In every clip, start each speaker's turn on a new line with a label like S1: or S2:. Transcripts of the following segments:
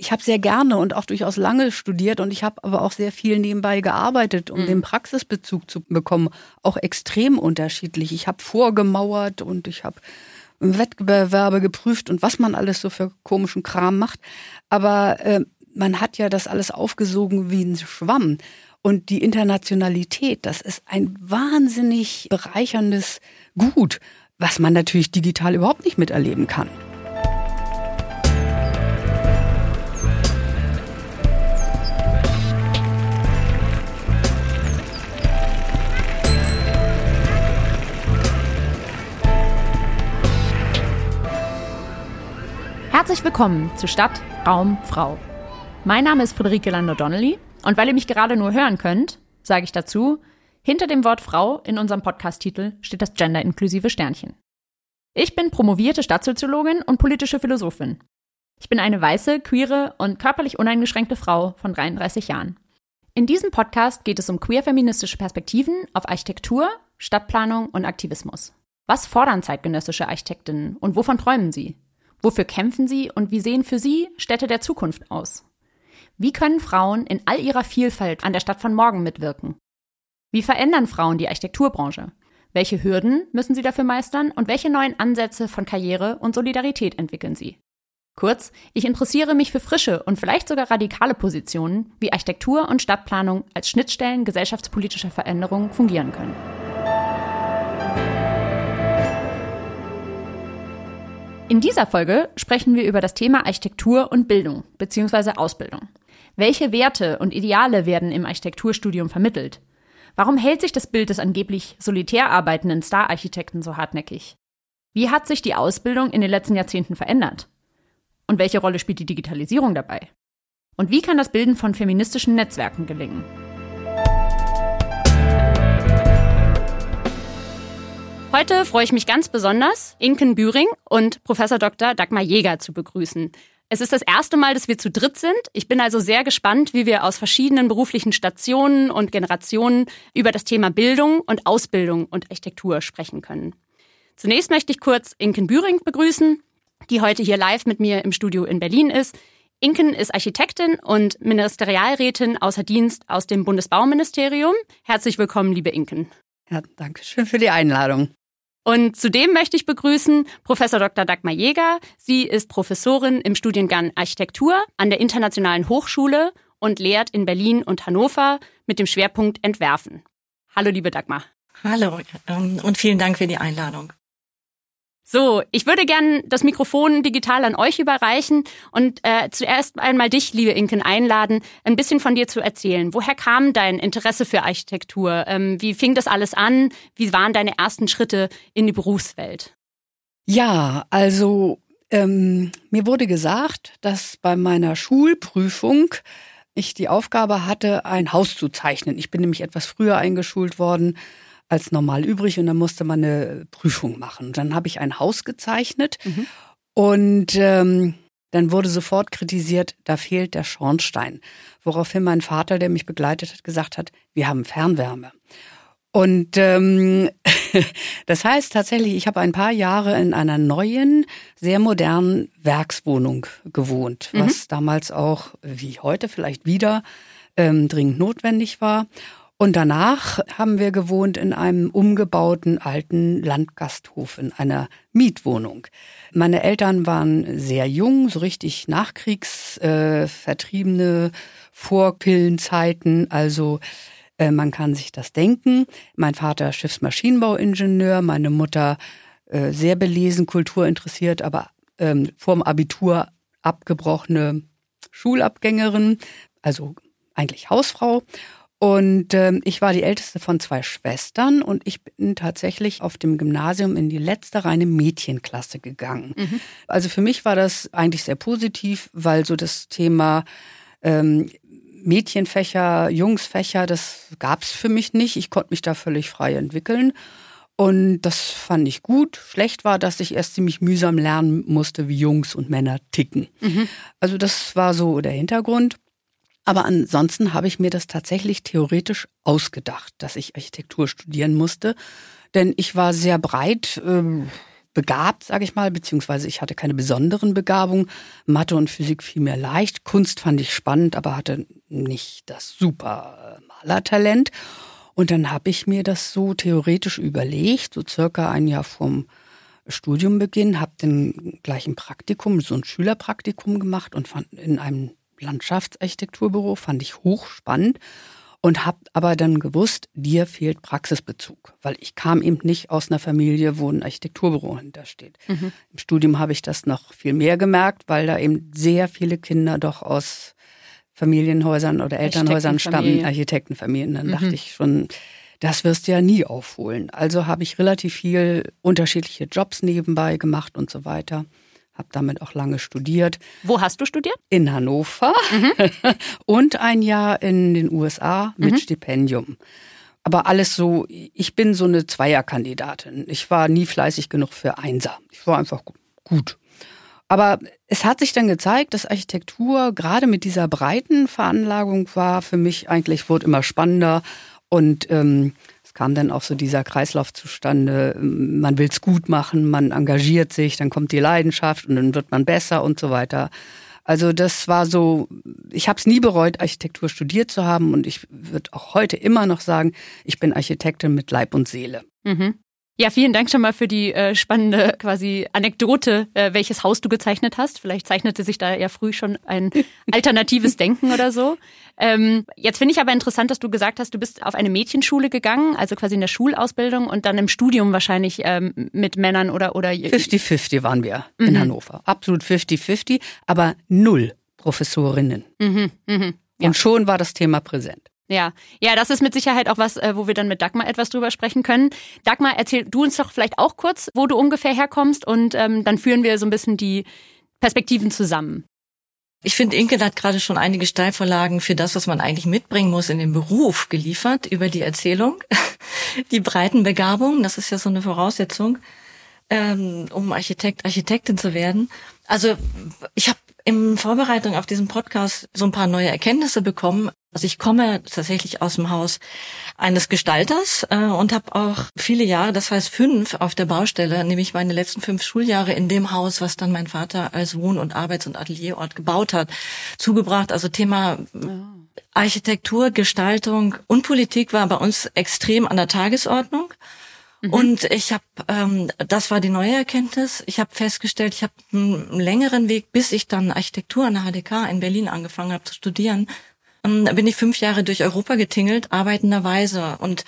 S1: ich habe sehr gerne und auch durchaus lange studiert und ich habe aber auch sehr viel nebenbei gearbeitet, um mhm. den Praxisbezug zu bekommen. Auch extrem unterschiedlich. Ich habe vorgemauert und ich habe Wettbewerbe geprüft und was man alles so für komischen Kram macht. Aber äh, man hat ja das alles aufgesogen wie ein Schwamm. Und die Internationalität, das ist ein wahnsinnig bereicherndes Gut, was man natürlich digital überhaupt nicht miterleben kann.
S2: Herzlich willkommen zu Stadt, Raum, Frau. Mein Name ist Friederike Lando-Donnelly und weil ihr mich gerade nur hören könnt, sage ich dazu, hinter dem Wort Frau in unserem Podcast-Titel steht das genderinklusive Sternchen. Ich bin promovierte Stadtsoziologin und politische Philosophin. Ich bin eine weiße, queere und körperlich uneingeschränkte Frau von 33 Jahren. In diesem Podcast geht es um queer-feministische Perspektiven auf Architektur, Stadtplanung und Aktivismus. Was fordern zeitgenössische Architektinnen und wovon träumen sie? Wofür kämpfen sie und wie sehen für sie Städte der Zukunft aus? Wie können Frauen in all ihrer Vielfalt an der Stadt von morgen mitwirken? Wie verändern Frauen die Architekturbranche? Welche Hürden müssen sie dafür meistern und welche neuen Ansätze von Karriere und Solidarität entwickeln sie? Kurz, ich interessiere mich für frische und vielleicht sogar radikale Positionen, wie Architektur und Stadtplanung als Schnittstellen gesellschaftspolitischer Veränderungen fungieren können. In dieser Folge sprechen wir über das Thema Architektur und Bildung bzw. Ausbildung. Welche Werte und Ideale werden im Architekturstudium vermittelt? Warum hält sich das Bild des angeblich solitär arbeitenden Star-Architekten so hartnäckig? Wie hat sich die Ausbildung in den letzten Jahrzehnten verändert? Und welche Rolle spielt die Digitalisierung dabei? Und wie kann das Bilden von feministischen Netzwerken gelingen? Heute freue ich mich ganz besonders, Inken Büring und Professor Dr. Dagmar Jäger zu begrüßen. Es ist das erste Mal, dass wir zu dritt sind. Ich bin also sehr gespannt, wie wir aus verschiedenen beruflichen Stationen und Generationen über das Thema Bildung und Ausbildung und Architektur sprechen können. Zunächst möchte ich kurz Inken Büring begrüßen, die heute hier live mit mir im Studio in Berlin ist. Inken ist Architektin und Ministerialrätin außer Dienst aus dem Bundesbauministerium. Herzlich willkommen, liebe Inken.
S1: Ja, danke schön für die Einladung.
S2: Und zudem möchte ich begrüßen Professor Dr. Dagmar Jäger. Sie ist Professorin im Studiengang Architektur an der Internationalen Hochschule und lehrt in Berlin und Hannover mit dem Schwerpunkt Entwerfen. Hallo, liebe Dagmar.
S3: Hallo ähm, und vielen Dank für die Einladung.
S2: So, ich würde gern das Mikrofon digital an euch überreichen und äh, zuerst einmal dich, liebe Inken, einladen, ein bisschen von dir zu erzählen. Woher kam dein Interesse für Architektur? Ähm, wie fing das alles an? Wie waren deine ersten Schritte in die Berufswelt?
S1: Ja, also ähm, mir wurde gesagt, dass bei meiner Schulprüfung ich die Aufgabe hatte, ein Haus zu zeichnen. Ich bin nämlich etwas früher eingeschult worden als normal übrig und dann musste man eine Prüfung machen. Dann habe ich ein Haus gezeichnet mhm. und ähm, dann wurde sofort kritisiert, da fehlt der Schornstein. Woraufhin mein Vater, der mich begleitet hat, gesagt hat, wir haben Fernwärme. Und ähm, das heißt tatsächlich, ich habe ein paar Jahre in einer neuen, sehr modernen Werkswohnung gewohnt, mhm. was damals auch, wie heute vielleicht wieder, ähm, dringend notwendig war. Und danach haben wir gewohnt in einem umgebauten alten Landgasthof in einer Mietwohnung. Meine Eltern waren sehr jung, so richtig Nachkriegsvertriebene äh, Vorpillenzeiten, also äh, man kann sich das denken. Mein Vater Schiffsmaschinenbauingenieur, meine Mutter äh, sehr belesen, kulturinteressiert, aber ähm, vorm Abitur abgebrochene Schulabgängerin, also eigentlich Hausfrau. Und ähm, ich war die älteste von zwei Schwestern und ich bin tatsächlich auf dem Gymnasium in die letzte reine Mädchenklasse gegangen. Mhm. Also für mich war das eigentlich sehr positiv, weil so das Thema ähm, Mädchenfächer, Jungsfächer, das gab's für mich nicht. Ich konnte mich da völlig frei entwickeln. Und das fand ich gut. Schlecht war, dass ich erst ziemlich mühsam lernen musste, wie Jungs und Männer ticken. Mhm. Also das war so der Hintergrund. Aber ansonsten habe ich mir das tatsächlich theoretisch ausgedacht, dass ich Architektur studieren musste. Denn ich war sehr breit äh, begabt, sage ich mal, beziehungsweise ich hatte keine besonderen Begabungen. Mathe und Physik fiel mir leicht. Kunst fand ich spannend, aber hatte nicht das super äh, Malertalent. Und dann habe ich mir das so theoretisch überlegt, so circa ein Jahr vorm Studiumbeginn, habe dann gleich ein Praktikum, so ein Schülerpraktikum gemacht und fand in einem Landschaftsarchitekturbüro, fand ich hochspannend und habe aber dann gewusst, dir fehlt Praxisbezug, weil ich kam eben nicht aus einer Familie, wo ein Architekturbüro hintersteht. Mhm. Im Studium habe ich das noch viel mehr gemerkt, weil da eben sehr viele Kinder doch aus Familienhäusern oder Elternhäusern stammen, Architektenfamilien. Dann mhm. dachte ich schon, das wirst du ja nie aufholen. Also habe ich relativ viel unterschiedliche Jobs nebenbei gemacht und so weiter. Habe damit auch lange studiert.
S2: Wo hast du studiert?
S1: In Hannover mhm. und ein Jahr in den USA mit mhm. Stipendium. Aber alles so, ich bin so eine Zweierkandidatin. Ich war nie fleißig genug für Einser. Ich war einfach gut. Aber es hat sich dann gezeigt, dass Architektur gerade mit dieser breiten Veranlagung war für mich eigentlich, wurde immer spannender und ähm, kam dann auch so dieser Kreislauf zustande, man will es gut machen, man engagiert sich, dann kommt die Leidenschaft und dann wird man besser und so weiter. Also das war so, ich habe es nie bereut, Architektur studiert zu haben und ich würde auch heute immer noch sagen, ich bin Architektin mit Leib und Seele.
S2: Mhm. Ja, vielen Dank schon mal für die äh, spannende quasi Anekdote, äh, welches Haus du gezeichnet hast. Vielleicht zeichnete sich da ja früh schon ein alternatives Denken oder so. Ähm, jetzt finde ich aber interessant, dass du gesagt hast, du bist auf eine Mädchenschule gegangen, also quasi in der Schulausbildung und dann im Studium wahrscheinlich ähm, mit Männern oder oder
S1: 50-50 waren wir mhm. in Hannover. Absolut 50-50, aber null Professorinnen. Mhm, mh. Ja. Und schon war das Thema präsent.
S2: Ja, ja, das ist mit Sicherheit auch was, äh, wo wir dann mit Dagmar etwas drüber sprechen können. Dagmar, erzähl du uns doch vielleicht auch kurz, wo du ungefähr herkommst und ähm, dann führen wir so ein bisschen die Perspektiven zusammen.
S3: Ich finde, Inke hat gerade schon einige Steilvorlagen für das, was man eigentlich mitbringen muss in den Beruf geliefert über die Erzählung. Die breiten Begabungen, das ist ja so eine Voraussetzung, ähm, um Architekt, Architektin zu werden. Also ich habe in Vorbereitung auf diesen Podcast so ein paar neue Erkenntnisse bekommen. Also ich komme tatsächlich aus dem Haus eines Gestalters äh, und habe auch viele Jahre, das heißt fünf, auf der Baustelle, nämlich meine letzten fünf Schuljahre in dem Haus, was dann mein Vater als Wohn- und Arbeits- und Atelierort gebaut hat, zugebracht. Also Thema Architektur, Gestaltung und Politik war bei uns extrem an der Tagesordnung. Mhm. Und ich habe, ähm, das war die neue Erkenntnis. Ich habe festgestellt, ich habe einen längeren Weg, bis ich dann Architektur an der HDK in Berlin angefangen habe zu studieren, ähm, bin ich fünf Jahre durch Europa getingelt, arbeitenderweise. Und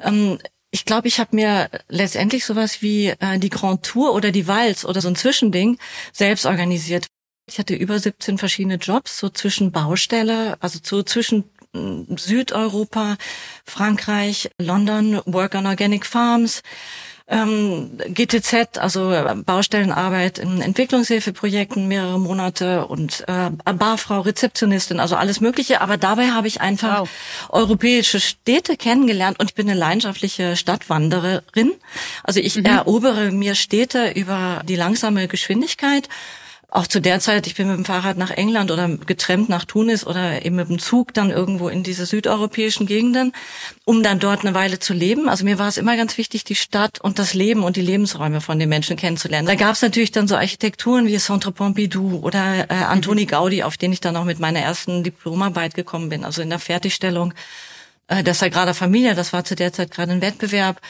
S3: ähm, ich glaube, ich habe mir letztendlich sowas wie äh, die Grand Tour oder die Walz oder so ein Zwischending selbst organisiert. Ich hatte über 17 verschiedene Jobs, so zwischen Baustelle, also so zwischen hm, Südeuropa, Frankreich, London, Work on Organic Farms, ähm, GTZ, also äh, Baustellenarbeit in Entwicklungshilfeprojekten mehrere Monate und äh, Barfrau, Rezeptionistin, also alles Mögliche. Aber dabei habe ich einfach wow. europäische Städte kennengelernt und ich bin eine leidenschaftliche Stadtwandererin. Also ich mhm. erobere mir Städte über die langsame Geschwindigkeit auch zu der Zeit, ich bin mit dem Fahrrad nach England oder getrennt nach Tunis oder eben mit dem Zug dann irgendwo in diese südeuropäischen Gegenden, um dann dort eine Weile zu leben. Also mir war es immer ganz wichtig, die Stadt und das Leben und die Lebensräume von den Menschen kennenzulernen. Da gab es natürlich dann so Architekturen wie Centre Pompidou oder äh, Antoni mhm. Gaudi, auf den ich dann auch mit meiner ersten Diplomarbeit gekommen bin, also in der Fertigstellung äh, der Sagrada Familia. Das war zu der Zeit gerade ein Wettbewerb.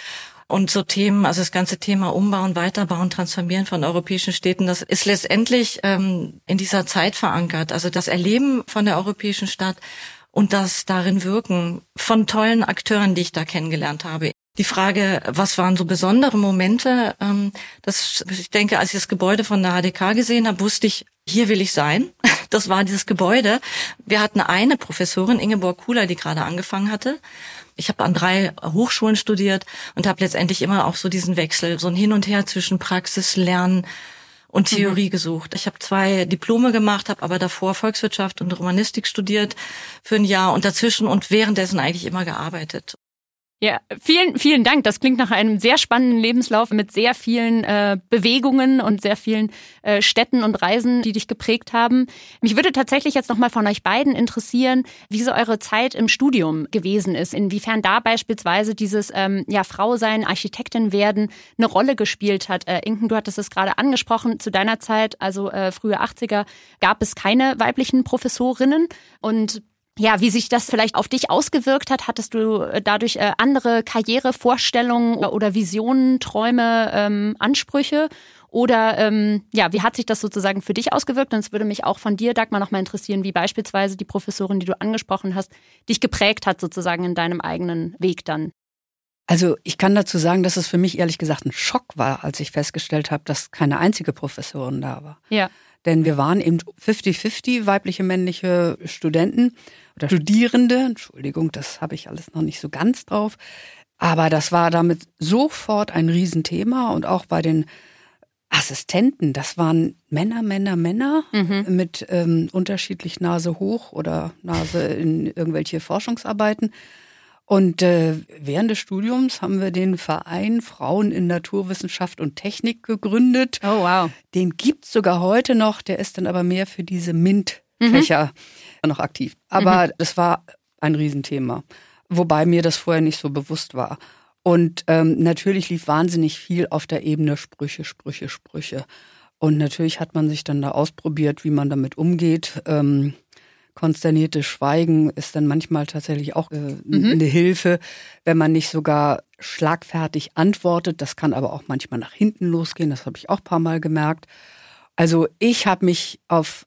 S3: Und so Themen, also das ganze Thema Umbauen, Weiterbauen, Transformieren von europäischen Städten, das ist letztendlich ähm, in dieser Zeit verankert. Also das Erleben von der europäischen Stadt und das darin Wirken von tollen Akteuren, die ich da kennengelernt habe. Die Frage, was waren so besondere Momente? Ähm, das, ich denke, als ich das Gebäude von der HDK gesehen habe, wusste ich, hier will ich sein. Das war dieses Gebäude. Wir hatten eine Professorin, Ingeborg Kuhler, die gerade angefangen hatte ich habe an drei Hochschulen studiert und habe letztendlich immer auch so diesen Wechsel, so ein Hin und Her zwischen Praxis, Lernen und mhm. Theorie mhm. gesucht. Ich habe zwei Diplome gemacht, habe aber davor Volkswirtschaft und Romanistik studiert für ein Jahr und dazwischen und währenddessen eigentlich immer gearbeitet.
S2: Ja, vielen, vielen Dank. Das klingt nach einem sehr spannenden Lebenslauf mit sehr vielen äh, Bewegungen und sehr vielen äh, Städten und Reisen, die dich geprägt haben. Mich würde tatsächlich jetzt nochmal von euch beiden interessieren, wie so eure Zeit im Studium gewesen ist. Inwiefern da beispielsweise dieses ähm, ja, Frau sein, Architektin werden eine Rolle gespielt hat. Äh, Inken, du hattest es gerade angesprochen, zu deiner Zeit, also äh, frühe 80er, gab es keine weiblichen Professorinnen. Und ja, wie sich das vielleicht auf dich ausgewirkt hat. Hattest du äh, dadurch äh, andere Karrierevorstellungen oder Visionen, Träume, ähm, Ansprüche? Oder ähm, ja, wie hat sich das sozusagen für dich ausgewirkt? Und es würde mich auch von dir, Dagmar, nochmal interessieren, wie beispielsweise die Professorin, die du angesprochen hast, dich geprägt hat sozusagen in deinem eigenen Weg dann.
S1: Also ich kann dazu sagen, dass es für mich ehrlich gesagt ein Schock war, als ich festgestellt habe, dass keine einzige Professorin da war.
S2: Ja.
S1: Denn wir waren eben 50-50 weibliche, männliche Studenten oder Studierende. Entschuldigung, das habe ich alles noch nicht so ganz drauf. Aber das war damit sofort ein Riesenthema und auch bei den Assistenten, das waren Männer, Männer, Männer mhm. mit ähm, unterschiedlich Nase hoch oder Nase in irgendwelche Forschungsarbeiten. Und äh, während des Studiums haben wir den Verein Frauen in Naturwissenschaft und Technik gegründet.
S2: Oh wow.
S1: Den gibt's sogar heute noch, der ist dann aber mehr für diese Mhm. noch aktiv. Aber mhm. das war ein Riesenthema, wobei mir das vorher nicht so bewusst war. Und ähm, natürlich lief wahnsinnig viel auf der Ebene Sprüche, Sprüche, Sprüche. Und natürlich hat man sich dann da ausprobiert, wie man damit umgeht. Ähm, konsterniertes Schweigen ist dann manchmal tatsächlich auch äh, mhm. eine Hilfe, wenn man nicht sogar schlagfertig antwortet. Das kann aber auch manchmal nach hinten losgehen. Das habe ich auch ein paar Mal gemerkt. Also ich habe mich auf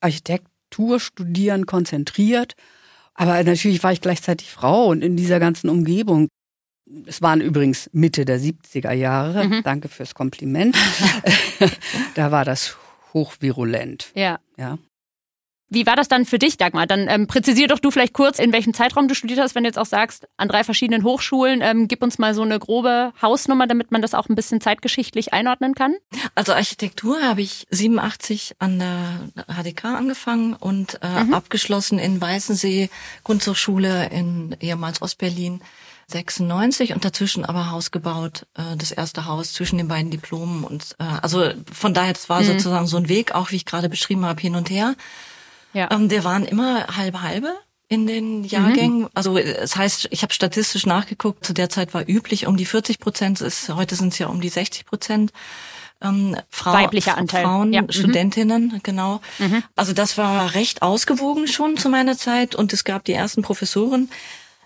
S1: Architektur studieren konzentriert. Aber natürlich war ich gleichzeitig Frau und in dieser ganzen Umgebung. Es waren übrigens Mitte der 70er Jahre. Mhm. Danke fürs Kompliment. da war das hochvirulent.
S2: Ja.
S1: Ja.
S2: Wie war das dann für dich, Dagmar? Dann ähm, präzisier doch du vielleicht kurz, in welchem Zeitraum du studiert hast, wenn du jetzt auch sagst, an drei verschiedenen Hochschulen. Ähm, gib uns mal so eine grobe Hausnummer, damit man das auch ein bisschen zeitgeschichtlich einordnen kann.
S3: Also Architektur habe ich 87 an der HDK angefangen und äh, mhm. abgeschlossen in Weißensee, Kunsthochschule in ehemals Ostberlin. 96 und dazwischen aber Haus gebaut, äh, das erste Haus zwischen den beiden Diplomen und äh, also von daher das war mhm. sozusagen so ein Weg, auch wie ich gerade beschrieben habe, hin und her. Ja. Ähm, der waren immer halbe halbe in den Jahrgängen. Mhm. Also das heißt, ich habe statistisch nachgeguckt, zu der Zeit war üblich um die 40 Prozent, ist, heute sind es ja um die 60 Prozent. Ähm, Frau,
S2: Weiblicher Anteil.
S3: Frauen, ja. Mhm. Studentinnen, genau. Mhm. Also das war recht ausgewogen schon zu meiner Zeit und es gab die ersten Professoren.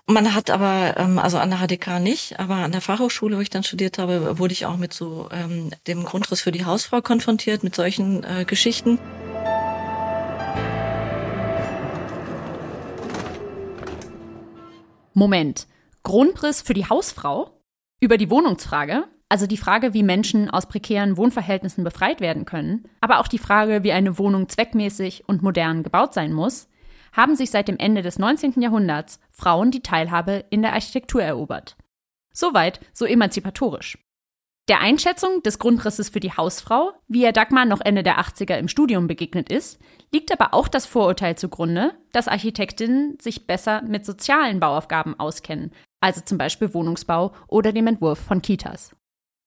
S3: Man hat aber, ähm, also an der HDK nicht, aber an der Fachhochschule, wo ich dann studiert habe, wurde ich auch mit so ähm, dem Grundriss für die Hausfrau konfrontiert, mit solchen äh, Geschichten.
S2: Moment. Grundriss für die Hausfrau? Über die Wohnungsfrage? Also die Frage, wie Menschen aus prekären Wohnverhältnissen befreit werden können, aber auch die Frage, wie eine Wohnung zweckmäßig und modern gebaut sein muss, haben sich seit dem Ende des 19. Jahrhunderts Frauen die Teilhabe in der Architektur erobert. Soweit so emanzipatorisch. Der Einschätzung des Grundrisses für die Hausfrau, wie er Dagmar noch Ende der 80er im Studium begegnet ist, liegt aber auch das Vorurteil zugrunde, dass Architektinnen sich besser mit sozialen Bauaufgaben auskennen, also zum Beispiel Wohnungsbau oder dem Entwurf von Kitas.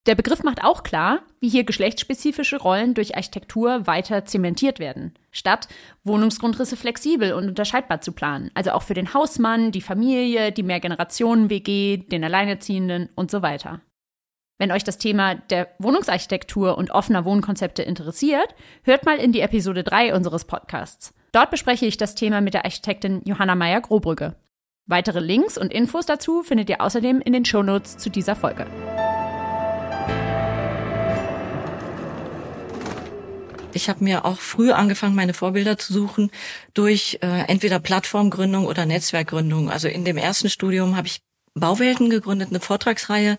S2: Der Begriff macht auch klar, wie hier geschlechtsspezifische Rollen durch Architektur weiter zementiert werden, statt Wohnungsgrundrisse flexibel und unterscheidbar zu planen, also auch für den Hausmann, die Familie, die Mehrgenerationen-WG, den Alleinerziehenden und so weiter. Wenn euch das Thema der Wohnungsarchitektur und offener Wohnkonzepte interessiert, hört mal in die Episode 3 unseres Podcasts. Dort bespreche ich das Thema mit der Architektin Johanna Meyer-Grobrügge. Weitere Links und Infos dazu findet ihr außerdem in den Shownotes zu dieser Folge.
S3: Ich habe mir auch früh angefangen, meine Vorbilder zu suchen durch äh, entweder Plattformgründung oder Netzwerkgründung. Also in dem ersten Studium habe ich Bauwelten gegründet, eine Vortragsreihe,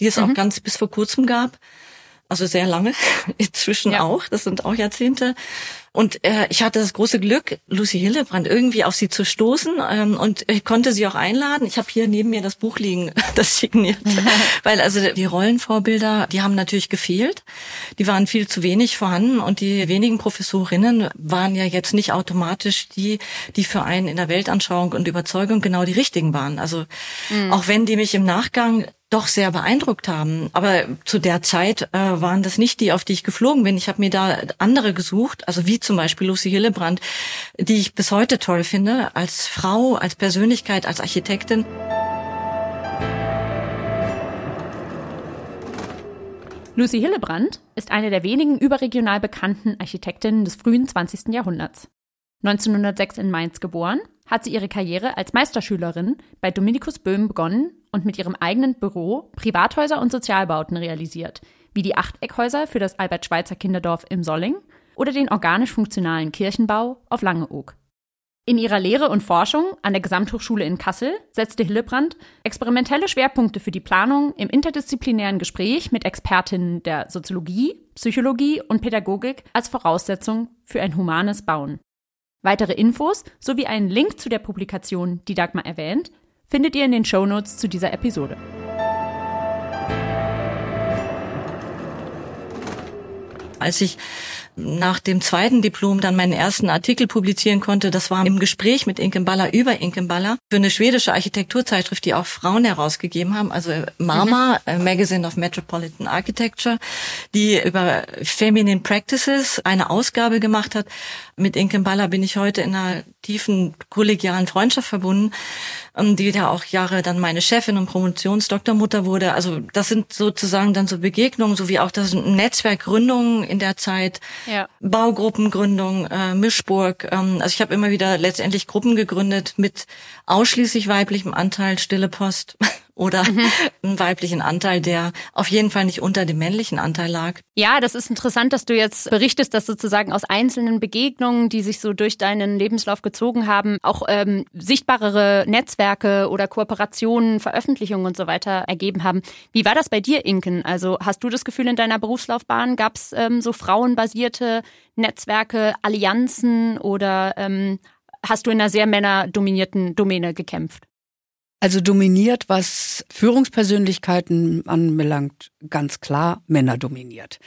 S3: die es mhm. auch ganz bis vor kurzem gab. Also sehr lange, inzwischen ja. auch, das sind auch Jahrzehnte. Und äh, ich hatte das große Glück, Lucy Hillebrand irgendwie auf sie zu stoßen ähm, und ich konnte sie auch einladen. Ich habe hier neben mir das Buch liegen, das signiert, weil also die Rollenvorbilder, die haben natürlich gefehlt, die waren viel zu wenig vorhanden und die wenigen Professorinnen waren ja jetzt nicht automatisch die, die für einen in der Weltanschauung und Überzeugung genau die richtigen waren. Also mhm. auch wenn die mich im Nachgang doch sehr beeindruckt haben. Aber zu der Zeit äh, waren das nicht die, auf die ich geflogen bin. Ich habe mir da andere gesucht, also wie zum Beispiel Lucy Hillebrand, die ich bis heute toll finde, als Frau, als Persönlichkeit, als Architektin.
S2: Lucy Hillebrand ist eine der wenigen überregional bekannten Architektinnen des frühen 20. Jahrhunderts. 1906 in Mainz geboren, hat sie ihre Karriere als Meisterschülerin bei Dominikus Böhm begonnen und mit ihrem eigenen Büro Privathäuser und Sozialbauten realisiert, wie die Achteckhäuser für das Albert-Schweitzer Kinderdorf im Solling oder den organisch funktionalen Kirchenbau auf Langeoog. In ihrer Lehre und Forschung an der Gesamthochschule in Kassel setzte Hillebrand experimentelle Schwerpunkte für die Planung im interdisziplinären Gespräch mit Expertinnen der Soziologie, Psychologie und Pädagogik als Voraussetzung für ein humanes Bauen. Weitere Infos sowie einen Link zu der Publikation, die Dagmar erwähnt, findet ihr in den Shownotes zu dieser Episode.
S3: Als ich nach dem zweiten Diplom dann meinen ersten Artikel publizieren konnte. Das war im Gespräch mit Inkenballer über Inkenballer für eine schwedische Architekturzeitschrift, die auch Frauen herausgegeben haben, also MAMA, mhm. Magazine of Metropolitan Architecture, die über Feminine Practices eine Ausgabe gemacht hat. Mit Inkenballer bin ich heute in einer tiefen kollegialen Freundschaft verbunden, ähm, die da auch Jahre dann meine Chefin und Promotionsdoktormutter wurde. Also das sind sozusagen dann so Begegnungen, sowie auch das Netzwerkgründungen in der Zeit, ja. Baugruppengründung, äh, Mischburg. Ähm, also ich habe immer wieder letztendlich Gruppen gegründet mit ausschließlich weiblichem Anteil, Stille Post oder mhm. einen weiblichen Anteil, der auf jeden Fall nicht unter dem männlichen Anteil lag.
S2: Ja, das ist interessant, dass du jetzt berichtest, dass sozusagen aus einzelnen Begegnungen, die sich so durch deinen Lebenslauf gezogen haben, auch ähm, sichtbarere Netzwerke oder Kooperationen, Veröffentlichungen und so weiter ergeben haben. Wie war das bei dir, Inken? Also hast du das Gefühl, in deiner Berufslaufbahn gab es ähm, so frauenbasierte Netzwerke, Allianzen oder ähm, hast du in einer sehr männerdominierten Domäne gekämpft?
S1: Also dominiert, was Führungspersönlichkeiten anbelangt, ganz klar Männer dominiert.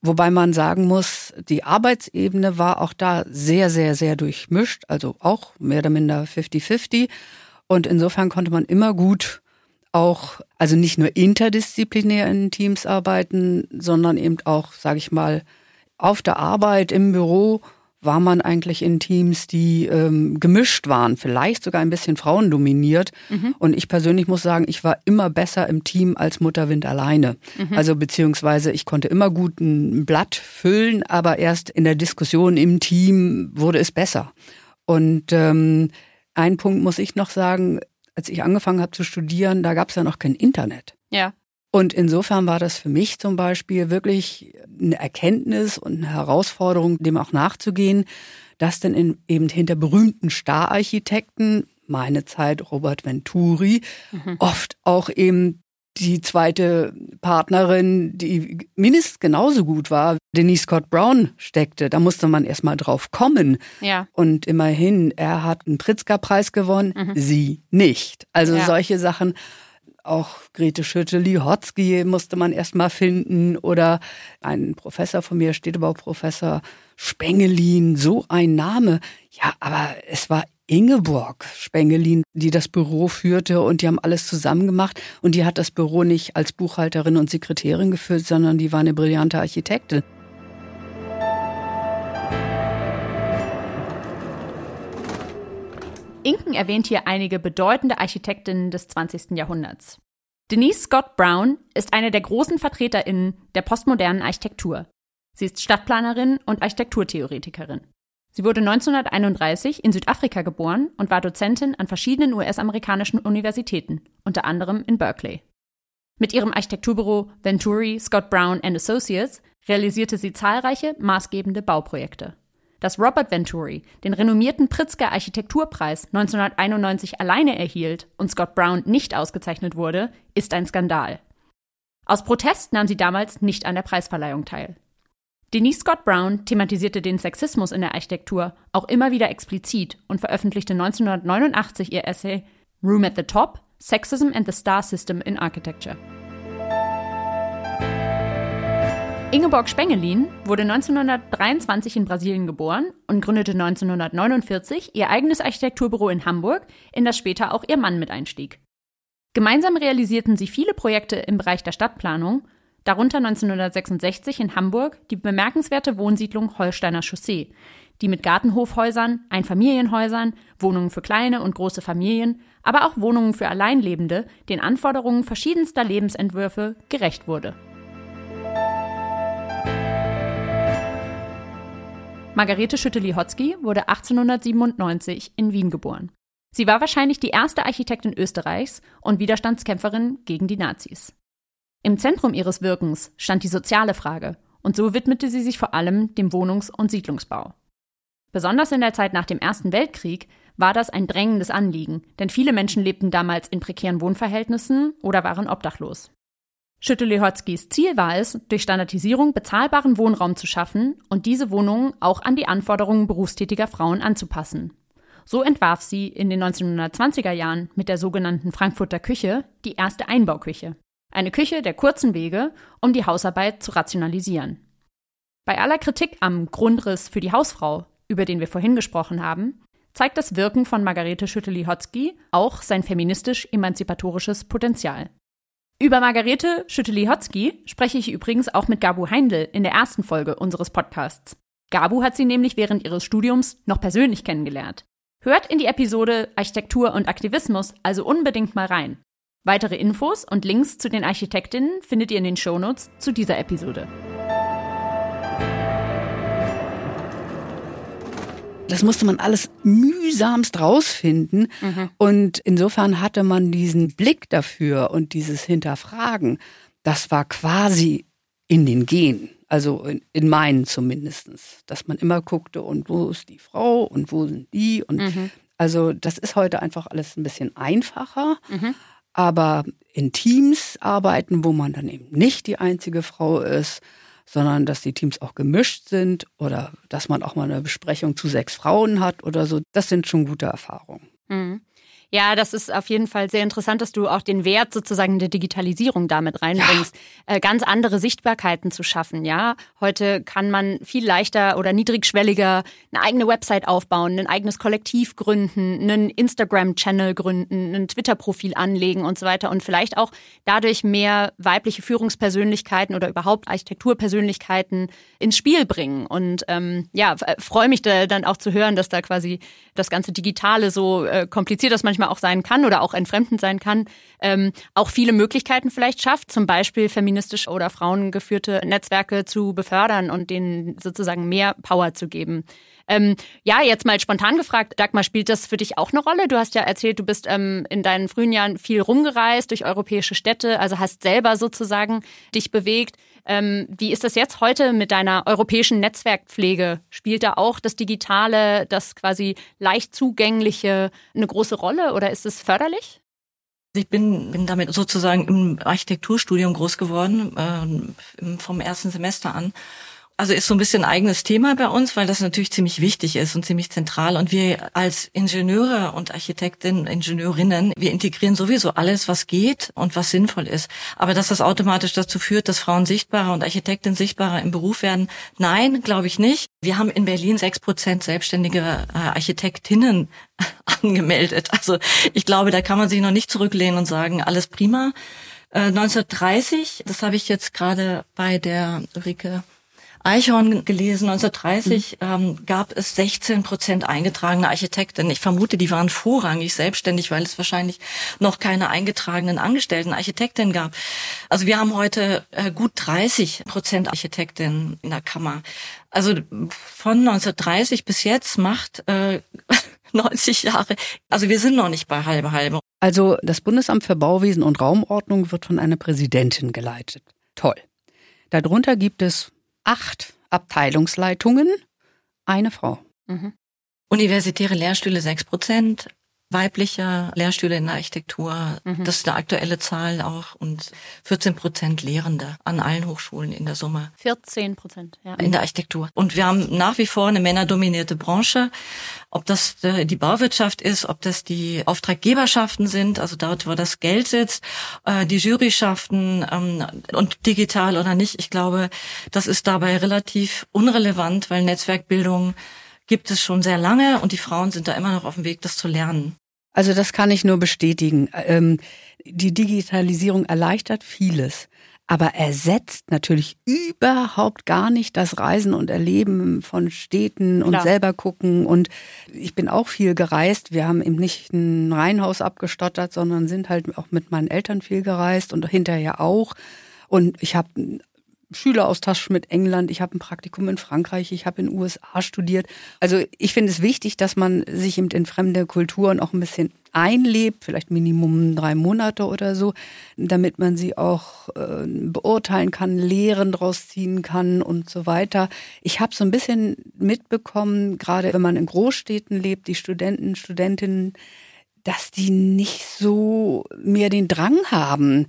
S1: Wobei man sagen muss, die Arbeitsebene war auch da sehr, sehr, sehr durchmischt, also auch mehr oder minder 50-50. Und insofern konnte man immer gut auch, also nicht nur interdisziplinär in Teams arbeiten, sondern eben auch, sage ich mal, auf der Arbeit im Büro war man eigentlich in Teams, die ähm, gemischt waren, vielleicht sogar ein bisschen frauendominiert. Mhm. Und ich persönlich muss sagen, ich war immer besser im Team als Mutterwind alleine. Mhm. Also beziehungsweise ich konnte immer gut ein Blatt füllen, aber erst in der Diskussion im Team wurde es besser. Und ähm, ein Punkt muss ich noch sagen, als ich angefangen habe zu studieren, da gab es ja noch kein Internet.
S2: Ja.
S1: Und insofern war das für mich zum Beispiel wirklich eine Erkenntnis und eine Herausforderung, dem auch nachzugehen, dass denn in, eben hinter berühmten Stararchitekten, meine Zeit Robert Venturi, mhm. oft auch eben die zweite Partnerin, die mindestens genauso gut war, Denise Scott Brown steckte. Da musste man erstmal drauf kommen.
S2: Ja.
S1: Und immerhin, er hat einen Pritzker-Preis gewonnen, mhm. sie nicht. Also ja. solche Sachen auch Grete Schütte-Lihotzky musste man erstmal finden oder ein Professor von mir, Städtebauprofessor Spengelin, so ein Name. Ja, aber es war Ingeborg Spengelin, die das Büro führte und die haben alles zusammen gemacht und die hat das Büro nicht als Buchhalterin und Sekretärin geführt, sondern die war eine brillante Architektin.
S2: Inken erwähnt hier einige bedeutende Architektinnen des 20. Jahrhunderts. Denise Scott Brown ist eine der großen VertreterInnen der postmodernen Architektur. Sie ist Stadtplanerin und Architekturtheoretikerin. Sie wurde 1931 in Südafrika geboren und war Dozentin an verschiedenen US-amerikanischen Universitäten, unter anderem in Berkeley. Mit ihrem Architekturbüro Venturi, Scott Brown and Associates realisierte sie zahlreiche maßgebende Bauprojekte. Dass Robert Venturi den renommierten Pritzker Architekturpreis 1991 alleine erhielt und Scott Brown nicht ausgezeichnet wurde, ist ein Skandal. Aus Protest nahm sie damals nicht an der Preisverleihung teil. Denise Scott Brown thematisierte den Sexismus in der Architektur auch immer wieder explizit und veröffentlichte 1989 ihr Essay Room at the Top: Sexism and the Star System in Architecture. Ingeborg Spengelin wurde 1923 in Brasilien geboren und gründete 1949 ihr eigenes Architekturbüro in Hamburg, in das später auch ihr Mann mit einstieg. Gemeinsam realisierten sie viele Projekte im Bereich der Stadtplanung darunter 1966 in Hamburg die bemerkenswerte Wohnsiedlung Holsteiner Chaussee, die mit Gartenhofhäusern, Einfamilienhäusern, Wohnungen für kleine und große Familien, aber auch Wohnungen für Alleinlebende den Anforderungen verschiedenster Lebensentwürfe gerecht wurde. Margarete Schütte-Lihotzky wurde 1897 in Wien geboren. Sie war wahrscheinlich die erste Architektin Österreichs und Widerstandskämpferin gegen die Nazis. Im Zentrum ihres Wirkens stand die soziale Frage, und so widmete sie sich vor allem dem Wohnungs- und Siedlungsbau. Besonders in der Zeit nach dem Ersten Weltkrieg war das ein drängendes Anliegen, denn viele Menschen lebten damals in prekären Wohnverhältnissen oder waren obdachlos. Schütte-Lehotskis Ziel war es, durch Standardisierung bezahlbaren Wohnraum zu schaffen und diese Wohnungen auch an die Anforderungen berufstätiger Frauen anzupassen. So entwarf sie in den 1920er Jahren mit der sogenannten Frankfurter Küche die erste Einbauküche. Eine Küche der kurzen Wege, um die Hausarbeit zu rationalisieren. Bei aller Kritik am Grundriss für die Hausfrau, über den wir vorhin gesprochen haben, zeigt das Wirken von Margarete Schütte-Lihotzky auch sein feministisch-emanzipatorisches Potenzial. Über Margarete Schütte-Lihotzky spreche ich übrigens auch mit Gabu Heindl in der ersten Folge unseres Podcasts. Gabu hat sie nämlich während ihres Studiums noch persönlich kennengelernt. Hört in die Episode Architektur und Aktivismus also unbedingt mal rein. Weitere Infos und Links zu den Architektinnen findet ihr in den Shownotes zu dieser Episode.
S1: Das musste man alles mühsamst rausfinden. Mhm. Und insofern hatte man diesen Blick dafür und dieses Hinterfragen. Das war quasi in den Genen. Also in, in meinen zumindestens, Dass man immer guckte, und wo ist die Frau und wo sind die? Und mhm. also das ist heute einfach alles ein bisschen einfacher. Mhm aber in Teams arbeiten, wo man dann eben nicht die einzige Frau ist, sondern dass die Teams auch gemischt sind oder dass man auch mal eine Besprechung zu sechs Frauen hat oder so, das sind schon gute Erfahrungen.
S2: Mhm. Ja, das ist auf jeden Fall sehr interessant, dass du auch den Wert sozusagen der Digitalisierung damit reinbringst, ja. äh, ganz andere Sichtbarkeiten zu schaffen. Ja, heute kann man viel leichter oder niedrigschwelliger eine eigene Website aufbauen, ein eigenes Kollektiv gründen, einen Instagram-Channel gründen, ein Twitter-Profil anlegen und so weiter und vielleicht auch dadurch mehr weibliche Führungspersönlichkeiten oder überhaupt Architekturpersönlichkeiten ins Spiel bringen. Und ähm, ja, freue mich da dann auch zu hören, dass da quasi das ganze Digitale so äh, kompliziert ist manchmal manchmal auch sein kann oder auch entfremdend sein kann, ähm, auch viele Möglichkeiten vielleicht schafft, zum Beispiel feministisch oder frauengeführte Netzwerke zu befördern und denen sozusagen mehr Power zu geben. Ähm, ja, jetzt mal spontan gefragt, Dagmar, spielt das für dich auch eine Rolle? Du hast ja erzählt, du bist ähm, in deinen frühen Jahren viel rumgereist durch europäische Städte, also hast selber sozusagen dich bewegt. Ähm, wie ist das jetzt heute mit deiner europäischen Netzwerkpflege? Spielt da auch das Digitale, das quasi leicht zugängliche eine große Rolle oder ist es förderlich?
S3: Ich bin, bin damit sozusagen im Architekturstudium groß geworden, äh, vom ersten Semester an also ist so ein bisschen ein eigenes Thema bei uns, weil das natürlich ziemlich wichtig ist und ziemlich zentral. Und wir als Ingenieure und Architektinnen, Ingenieurinnen, wir integrieren sowieso alles, was geht und was sinnvoll ist. Aber dass das automatisch dazu führt, dass Frauen sichtbarer und Architektinnen sichtbarer im Beruf werden, nein, glaube ich nicht. Wir haben in Berlin sechs Prozent selbstständige äh, Architektinnen angemeldet. Also ich glaube, da kann man sich noch nicht zurücklehnen und sagen, alles prima. 1930, äh, das habe ich jetzt gerade bei der Rike Eichhorn gelesen, 1930 mhm. ähm, gab es 16 Prozent eingetragene Architekten. Ich vermute, die waren vorrangig selbstständig, weil es wahrscheinlich noch keine eingetragenen Angestellten Architekten gab. Also wir haben heute äh, gut 30 Prozent Architekten in der Kammer. Also von 1930 bis jetzt macht äh, 90 Jahre. Also wir sind noch nicht bei halbe halbe.
S1: Also das Bundesamt für Bauwesen und Raumordnung wird von einer Präsidentin geleitet. Toll. Darunter gibt es acht Abteilungsleitungen, eine Frau.
S3: Mhm. Universitäre Lehrstühle sechs Prozent, weiblicher Lehrstühle in der Architektur. Mhm. Das ist eine aktuelle Zahl auch und 14 Prozent Lehrende an allen Hochschulen in der Summe.
S2: 14 Prozent,
S3: ja. In der Architektur. Und wir haben nach wie vor eine männerdominierte Branche. Ob das äh, die Bauwirtschaft ist, ob das die Auftraggeberschaften sind, also dort, wo das Geld sitzt, äh, die Juryschaften ähm, und digital oder nicht. Ich glaube, das ist dabei relativ unrelevant, weil Netzwerkbildung gibt es schon sehr lange und die Frauen sind da immer noch auf dem Weg, das zu lernen.
S1: Also das kann ich nur bestätigen. Ähm, die Digitalisierung erleichtert vieles, aber ersetzt natürlich überhaupt gar nicht das Reisen und Erleben von Städten und Klar. selber gucken. Und ich bin auch viel gereist. Wir haben eben nicht ein Reihenhaus abgestottert, sondern sind halt auch mit meinen Eltern viel gereist und hinterher auch. Und ich habe Schüleraustausch mit England, ich habe ein Praktikum in Frankreich, ich habe in den USA studiert. Also ich finde es wichtig, dass man sich eben in fremde Kulturen auch ein bisschen einlebt, vielleicht Minimum drei Monate oder so, damit man sie auch äh, beurteilen kann, Lehren draus ziehen kann und so weiter. Ich habe so ein bisschen mitbekommen, gerade wenn man in Großstädten lebt, die Studenten, Studentinnen, dass die nicht so mehr den Drang haben,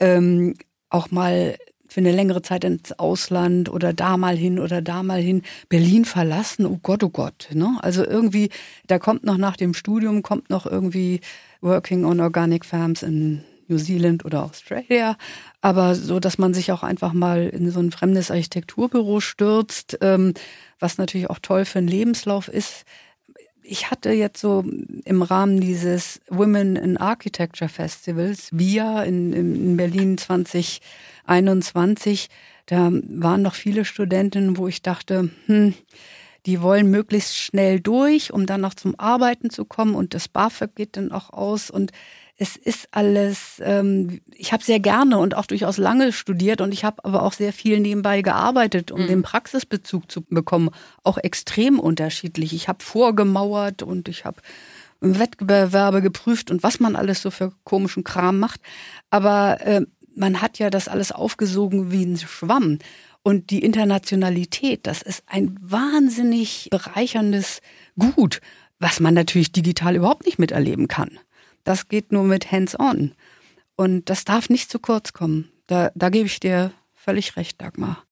S1: ähm, auch mal für eine längere Zeit ins Ausland oder da mal hin oder da mal hin, Berlin verlassen, oh Gott, oh Gott. Ne? Also irgendwie, da kommt noch nach dem Studium, kommt noch irgendwie Working on Organic Farms in New Zealand oder Australia, aber so, dass man sich auch einfach mal in so ein fremdes Architekturbüro stürzt, ähm, was natürlich auch toll für einen Lebenslauf ist. Ich hatte jetzt so im Rahmen dieses Women in Architecture Festivals, VIA in, in Berlin 20 21, da waren noch viele Studentinnen, wo ich dachte, hm, die wollen möglichst schnell durch, um dann noch zum Arbeiten zu kommen und das BAföG geht dann auch aus und es ist alles, ähm, ich habe sehr gerne und auch durchaus lange studiert und ich habe aber auch sehr viel nebenbei gearbeitet, um mhm. den Praxisbezug zu bekommen, auch extrem unterschiedlich. Ich habe vorgemauert und ich habe Wettbewerbe geprüft und was man alles so für komischen Kram macht. Aber äh, man hat ja das alles aufgesogen wie ein Schwamm. Und die Internationalität, das ist ein wahnsinnig bereicherndes Gut, was man natürlich digital überhaupt nicht miterleben kann. Das geht nur mit Hands-on. Und das darf nicht zu kurz kommen. Da, da gebe ich dir völlig recht, Dagmar.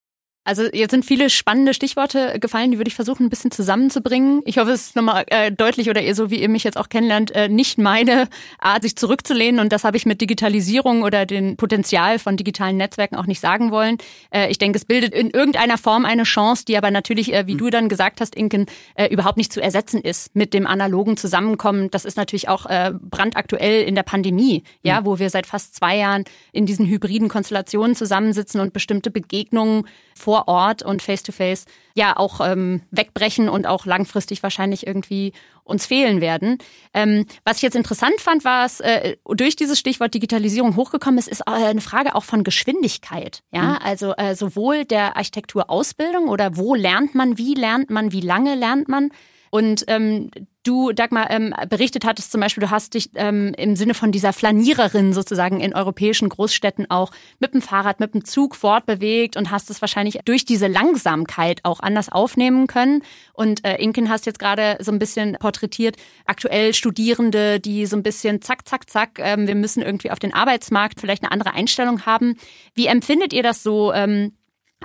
S2: Also jetzt sind viele spannende Stichworte gefallen, die würde ich versuchen ein bisschen zusammenzubringen. Ich hoffe, es ist nochmal äh, deutlich oder ihr so, wie ihr mich jetzt auch kennenlernt, äh, nicht meine Art, sich zurückzulehnen. Und das habe ich mit Digitalisierung oder dem Potenzial von digitalen Netzwerken auch nicht sagen wollen. Äh, ich denke, es bildet in irgendeiner Form eine Chance, die aber natürlich, äh, wie du dann gesagt hast, Inken, äh, überhaupt nicht zu ersetzen ist mit dem analogen Zusammenkommen. Das ist natürlich auch äh, brandaktuell in der Pandemie, ja, wo wir seit fast zwei Jahren in diesen hybriden Konstellationen zusammensitzen und bestimmte Begegnungen vor Ort und face-to-face -face, ja auch ähm, wegbrechen und auch langfristig wahrscheinlich irgendwie uns fehlen werden. Ähm, was ich jetzt interessant fand, war es äh, durch dieses Stichwort Digitalisierung hochgekommen ist, ist äh, eine Frage auch von Geschwindigkeit. Ja, mhm. also äh, sowohl der Architekturausbildung oder wo lernt man, wie lernt man, wie lange lernt man, und ähm, du, Dagmar, ähm, berichtet hattest zum Beispiel, du hast dich ähm, im Sinne von dieser Flaniererin sozusagen in europäischen Großstädten auch mit dem Fahrrad, mit dem Zug fortbewegt und hast es wahrscheinlich durch diese Langsamkeit auch anders aufnehmen können. Und äh, Inken hast jetzt gerade so ein bisschen porträtiert, aktuell Studierende, die so ein bisschen zack, zack, zack, ähm, wir müssen irgendwie auf den Arbeitsmarkt vielleicht eine andere Einstellung haben. Wie empfindet ihr das so? Ähm,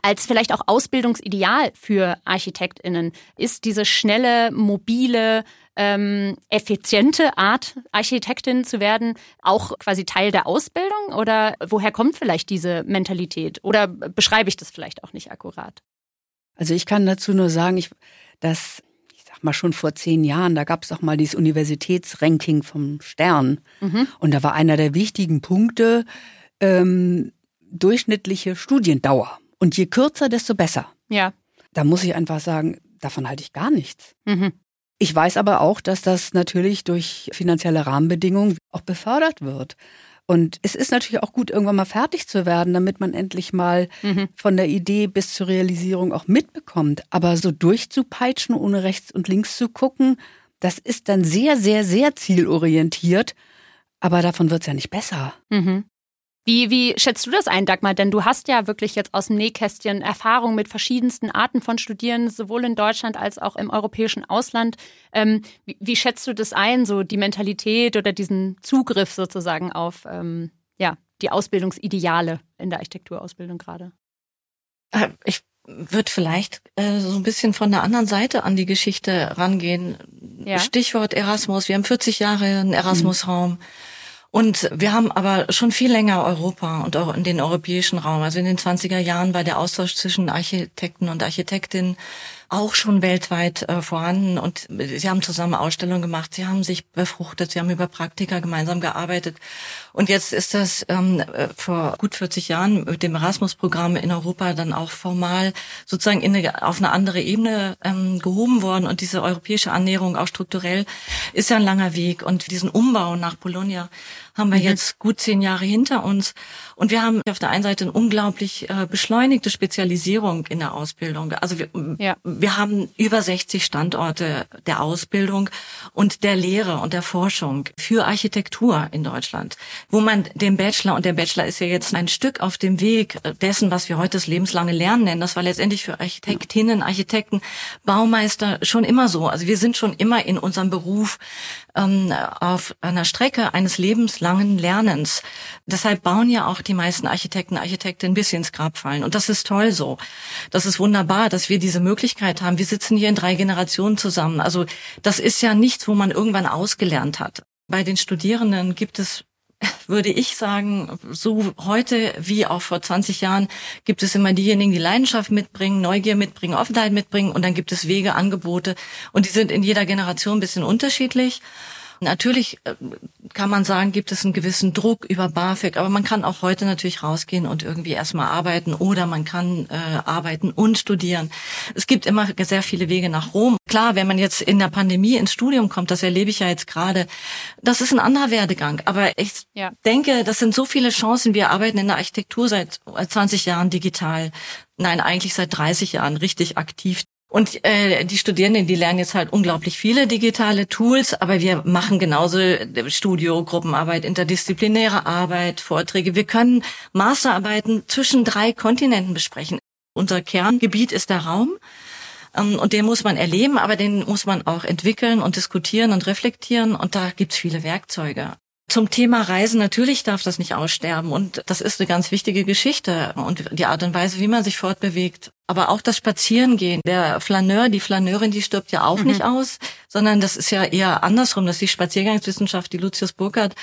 S2: als vielleicht auch Ausbildungsideal für ArchitektInnen ist diese schnelle, mobile, ähm, effiziente Art, Architektin zu werden, auch quasi Teil der Ausbildung? Oder woher kommt vielleicht diese Mentalität? Oder beschreibe ich das vielleicht auch nicht akkurat?
S1: Also ich kann dazu nur sagen, ich, dass ich sag mal schon vor zehn Jahren, da gab es auch mal dieses Universitätsranking vom Stern. Mhm. Und da war einer der wichtigen Punkte ähm, durchschnittliche Studiendauer. Und je kürzer, desto besser.
S2: Ja.
S1: Da muss ich einfach sagen, davon halte ich gar nichts. Mhm. Ich weiß aber auch, dass das natürlich durch finanzielle Rahmenbedingungen auch befördert wird. Und es ist natürlich auch gut, irgendwann mal fertig zu werden, damit man endlich mal mhm. von der Idee bis zur Realisierung auch mitbekommt. Aber so durchzupeitschen, ohne rechts und links zu gucken, das ist dann sehr, sehr, sehr zielorientiert. Aber davon wird es ja nicht besser. Mhm.
S2: Wie, wie schätzt du das ein, Dagmar? Denn du hast ja wirklich jetzt aus dem Nähkästchen Erfahrung mit verschiedensten Arten von Studierenden, sowohl in Deutschland als auch im europäischen Ausland. Ähm, wie, wie, schätzt du das ein, so die Mentalität oder diesen Zugriff sozusagen auf ähm, ja, die Ausbildungsideale in der Architekturausbildung gerade?
S3: Äh, ich würde vielleicht äh, so ein bisschen von der anderen Seite an die Geschichte rangehen. Ja. Stichwort Erasmus. Wir haben 40 Jahre einen Erasmus-Raum. Mhm. Und wir haben aber schon viel länger Europa und auch in den europäischen Raum. Also in den 20er Jahren war der Austausch zwischen Architekten und Architektinnen auch schon weltweit äh, vorhanden. Und sie haben zusammen Ausstellungen gemacht, sie haben sich befruchtet, sie haben über Praktika gemeinsam gearbeitet. Und jetzt ist das ähm, äh, vor gut 40 Jahren mit dem Erasmus-Programm in Europa dann auch formal sozusagen in eine, auf eine andere Ebene ähm, gehoben worden. Und diese europäische Annäherung auch strukturell ist ja ein langer Weg. Und diesen Umbau nach Bologna haben wir mhm. jetzt gut zehn Jahre hinter uns. Und wir haben auf der einen Seite eine unglaublich äh, beschleunigte Spezialisierung in der Ausbildung. Also wir, ja. wir haben über 60 Standorte der Ausbildung und der Lehre und der Forschung für Architektur in Deutschland, wo man den Bachelor, und der Bachelor ist ja jetzt ein Stück auf dem Weg dessen, was wir heute das lebenslange Lernen nennen. Das war letztendlich für Architektinnen, Architekten, Baumeister schon immer so. Also wir sind schon immer in unserem Beruf ähm, auf einer Strecke eines lebenslangen Lernens. Deshalb bauen ja auch die meisten Architekten, Architektinnen bis ins Grab fallen. Und das ist toll so. Das ist wunderbar, dass wir diese Möglichkeit haben. Wir sitzen hier in drei Generationen zusammen. Also das ist ja nichts, wo man irgendwann ausgelernt hat. Bei den Studierenden gibt es würde ich sagen, so heute wie auch vor 20 Jahren gibt es immer diejenigen, die Leidenschaft mitbringen, Neugier mitbringen, Offenheit mitbringen und dann gibt es Wege, Angebote und die sind in jeder Generation ein bisschen unterschiedlich. Natürlich äh, kann man sagen, gibt es einen gewissen Druck über BAföG, aber man kann auch heute natürlich rausgehen und irgendwie erstmal arbeiten oder man kann äh, arbeiten und studieren. Es gibt immer sehr viele Wege nach Rom. Klar, wenn man jetzt in der Pandemie ins Studium kommt, das erlebe ich ja jetzt gerade, das ist ein anderer Werdegang. Aber ich ja. denke, das sind so viele Chancen. Wir arbeiten in der Architektur seit 20 Jahren digital. Nein, eigentlich seit 30 Jahren richtig aktiv. Und äh, die Studierenden, die lernen jetzt halt unglaublich viele digitale Tools, aber wir machen genauso äh, Studio, Gruppenarbeit, interdisziplinäre Arbeit, Vorträge. Wir können Masterarbeiten zwischen drei Kontinenten besprechen. Unser Kerngebiet ist der Raum ähm, und den muss man erleben, aber den muss man auch entwickeln und diskutieren und reflektieren und da gibt's viele Werkzeuge. Zum Thema Reisen, natürlich darf das nicht aussterben und das ist eine ganz wichtige Geschichte und die Art und Weise, wie man sich fortbewegt. Aber auch das Spazierengehen. Der Flaneur, die Flaneurin, die stirbt ja auch mhm. nicht aus, sondern das ist ja eher andersrum, dass die Spaziergangswissenschaft, die Lucius Burkhardt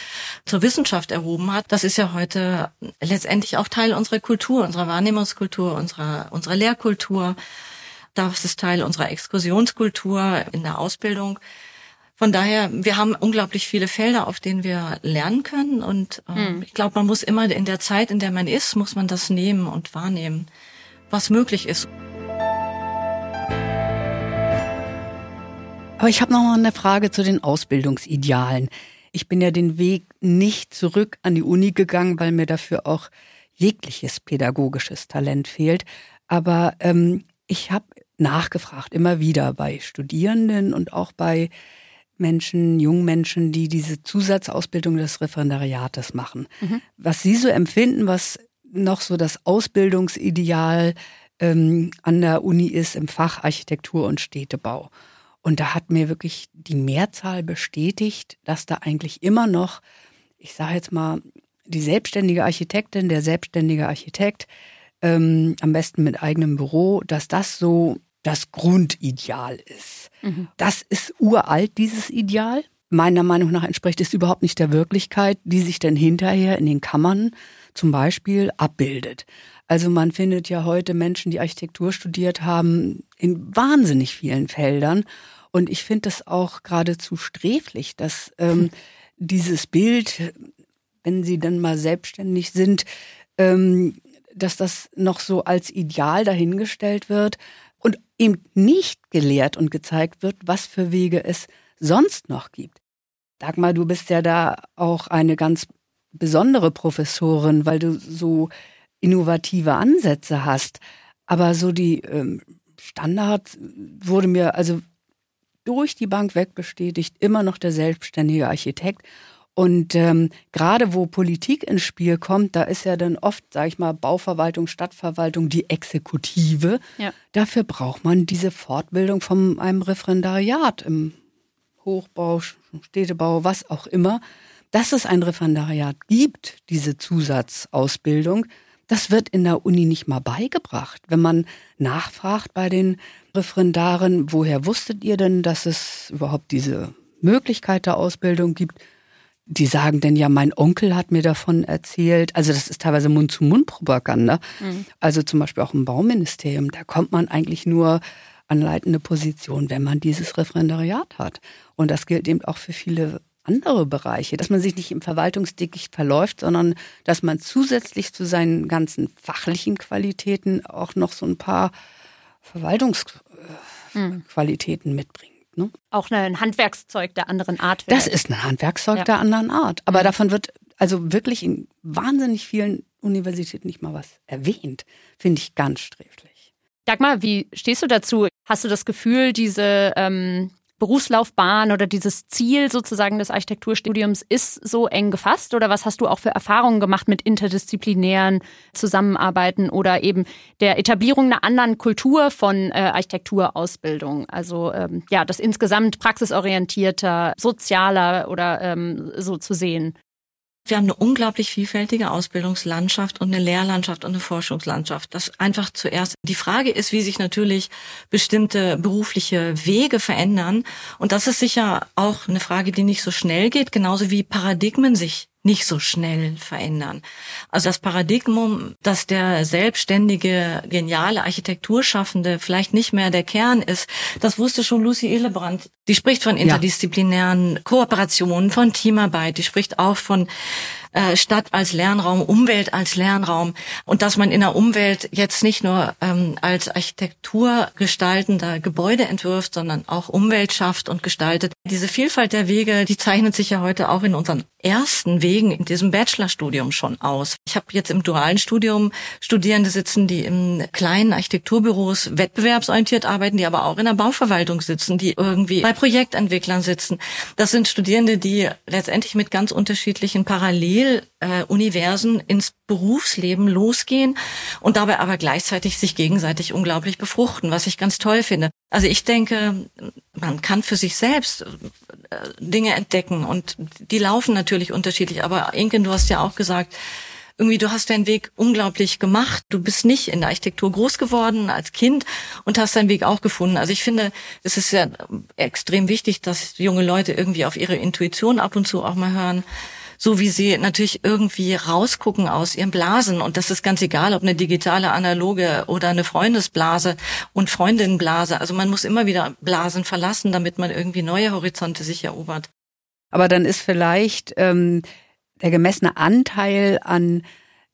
S3: zur Wissenschaft erhoben hat, das ist ja heute letztendlich auch Teil unserer Kultur, unserer Wahrnehmungskultur, unserer, unserer Lehrkultur. Das ist Teil unserer Exkursionskultur in der Ausbildung. Von daher, wir haben unglaublich viele Felder, auf denen wir lernen können. Und äh, hm. ich glaube, man muss immer in der Zeit, in der man ist, muss man das nehmen und wahrnehmen, was möglich ist.
S1: Aber ich habe noch mal eine Frage zu den Ausbildungsidealen. Ich bin ja den Weg nicht zurück an die Uni gegangen, weil mir dafür auch jegliches pädagogisches Talent fehlt. Aber ähm, ich habe nachgefragt, immer wieder bei Studierenden und auch bei Menschen, jungen Menschen, die diese Zusatzausbildung des Referendariates machen. Mhm. Was Sie so empfinden, was noch so das Ausbildungsideal ähm, an der Uni ist im Fach Architektur und Städtebau. Und da hat mir wirklich die Mehrzahl bestätigt, dass da eigentlich immer noch, ich sage jetzt mal, die selbstständige Architektin, der selbstständige Architekt, ähm, am besten mit eigenem Büro, dass das so das Grundideal ist. Mhm. Das ist uralt, dieses Ideal. Meiner Meinung nach entspricht es überhaupt nicht der Wirklichkeit, die sich dann hinterher in den Kammern zum Beispiel abbildet. Also man findet ja heute Menschen, die Architektur studiert haben, in wahnsinnig vielen Feldern. Und ich finde das auch geradezu sträflich, dass ähm, dieses Bild, wenn sie dann mal selbstständig sind, ähm, dass das noch so als Ideal dahingestellt wird eben nicht gelehrt und gezeigt wird, was für Wege es sonst noch gibt. Dagmar, du bist ja da auch eine ganz besondere Professorin, weil du so innovative Ansätze hast. Aber so die ähm, Standard wurde mir also durch die Bank weg bestätigt, immer noch der selbstständige Architekt. Und ähm, gerade wo Politik ins Spiel kommt, da ist ja dann oft, sage ich mal, Bauverwaltung, Stadtverwaltung die Exekutive. Ja. Dafür braucht man diese Fortbildung von einem Referendariat im Hochbau, Städtebau, was auch immer. Dass es ein Referendariat gibt, diese Zusatzausbildung, das wird in der Uni nicht mal beigebracht. Wenn man nachfragt bei den Referendaren, woher wusstet ihr denn, dass es überhaupt diese Möglichkeit der Ausbildung gibt? Die sagen denn ja, mein Onkel hat mir davon erzählt. Also das ist teilweise Mund-zu-Mund-Propaganda. Mhm. Also zum Beispiel auch im Bauministerium. Da kommt man eigentlich nur an leitende Position, wenn man dieses Referendariat hat. Und das gilt eben auch für viele andere Bereiche, dass man sich nicht im Verwaltungsdickicht verläuft, sondern dass man zusätzlich zu seinen ganzen fachlichen Qualitäten auch noch so ein paar Verwaltungsqualitäten hm. mitbringt.
S2: Ne? Auch ein Handwerkszeug der anderen Art.
S1: Vielleicht. Das ist ein Handwerkszeug ja. der anderen Art. Aber mhm. davon wird also wirklich in wahnsinnig vielen Universitäten nicht mal was erwähnt. Finde ich ganz sträflich.
S2: Dagmar, wie stehst du dazu? Hast du das Gefühl, diese ähm, Berufslaufbahn oder dieses Ziel sozusagen des Architekturstudiums ist so eng gefasst? Oder was hast du auch für Erfahrungen gemacht mit interdisziplinären Zusammenarbeiten oder eben der Etablierung einer anderen Kultur von äh, Architekturausbildung? Also ähm, ja, das insgesamt praxisorientierter, sozialer oder ähm, so zu sehen.
S3: Wir haben eine unglaublich vielfältige Ausbildungslandschaft und eine Lehrlandschaft und eine Forschungslandschaft. Das einfach zuerst. Die Frage ist, wie sich natürlich bestimmte berufliche Wege verändern. Und das ist sicher auch eine Frage, die nicht so schnell geht, genauso wie Paradigmen sich nicht so schnell verändern. Also das Paradigmum, dass der selbstständige, geniale Architekturschaffende vielleicht nicht mehr der Kern ist, das wusste schon Lucy Illebrand. Die spricht von interdisziplinären Kooperationen, von Teamarbeit, die spricht auch von äh, Stadt als Lernraum, Umwelt als Lernraum und dass man in der Umwelt jetzt nicht nur ähm, als Architektur gestaltender Gebäude entwirft, sondern auch Umwelt schafft und gestaltet. Diese Vielfalt der Wege, die zeichnet sich ja heute auch in unseren ersten Wegen in diesem Bachelorstudium schon aus. Ich habe jetzt im dualen Studium Studierende sitzen, die in kleinen Architekturbüros wettbewerbsorientiert arbeiten, die aber auch in der Bauverwaltung sitzen, die irgendwie bei Projektentwicklern sitzen. Das sind Studierende, die letztendlich mit ganz unterschiedlichen Parallelen Paralleluniversen ins Berufsleben losgehen und dabei aber gleichzeitig sich gegenseitig unglaublich befruchten, was ich ganz toll finde. Also ich denke, man kann für sich selbst äh, Dinge entdecken und die laufen natürlich unterschiedlich. Aber Inken, du hast ja auch gesagt, irgendwie du hast deinen Weg unglaublich gemacht. Du bist nicht in der Architektur groß geworden als Kind und hast deinen Weg auch gefunden. Also ich finde, es ist ja extrem wichtig, dass junge Leute irgendwie auf ihre Intuition ab und zu auch mal hören so wie sie natürlich irgendwie rausgucken aus ihren Blasen. Und das ist ganz egal, ob eine digitale, analoge oder eine Freundesblase und Freundinnenblase. Also man muss immer wieder Blasen verlassen, damit man irgendwie neue Horizonte sich erobert.
S1: Aber dann ist vielleicht ähm, der gemessene Anteil an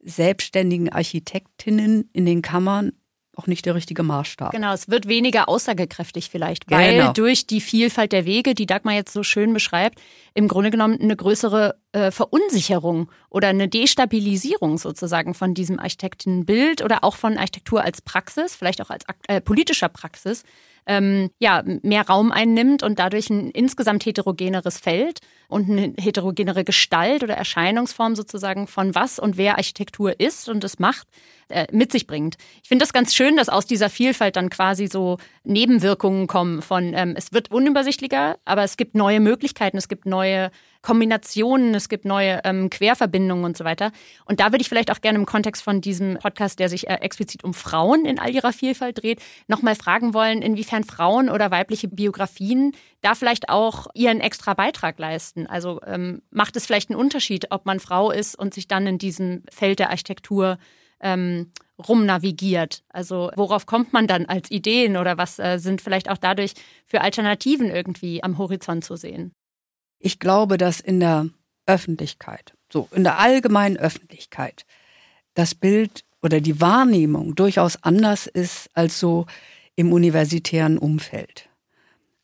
S1: selbstständigen Architektinnen in den Kammern auch nicht der richtige Maßstab.
S2: Genau, es wird weniger aussagekräftig vielleicht, weil genau. durch die Vielfalt der Wege, die Dagmar jetzt so schön beschreibt, im Grunde genommen eine größere äh, Verunsicherung oder eine Destabilisierung sozusagen von diesem Architektenbild oder auch von Architektur als Praxis, vielleicht auch als äh, politischer Praxis, ähm, ja, mehr Raum einnimmt und dadurch ein insgesamt heterogeneres Feld und eine heterogenere Gestalt oder Erscheinungsform sozusagen von was und wer Architektur ist und es macht, äh, mit sich bringt. Ich finde das ganz schön, dass aus dieser Vielfalt dann quasi so Nebenwirkungen kommen von, ähm, es wird unübersichtlicher, aber es gibt neue Möglichkeiten, es gibt neue Kombinationen, es gibt neue ähm, Querverbindungen und so weiter. Und da würde ich vielleicht auch gerne im Kontext von diesem Podcast, der sich äh, explizit um Frauen in all ihrer Vielfalt dreht, nochmal fragen wollen, inwiefern Frauen oder weibliche Biografien da vielleicht auch ihren extra Beitrag leisten. Also ähm, macht es vielleicht einen Unterschied, ob man Frau ist und sich dann in diesem Feld der Architektur ähm, rumnavigiert. Also worauf kommt man dann als Ideen oder was äh, sind vielleicht auch dadurch für Alternativen irgendwie am Horizont zu sehen?
S1: Ich glaube, dass in der Öffentlichkeit, so in der allgemeinen Öffentlichkeit, das Bild oder die Wahrnehmung durchaus anders ist als so im universitären Umfeld.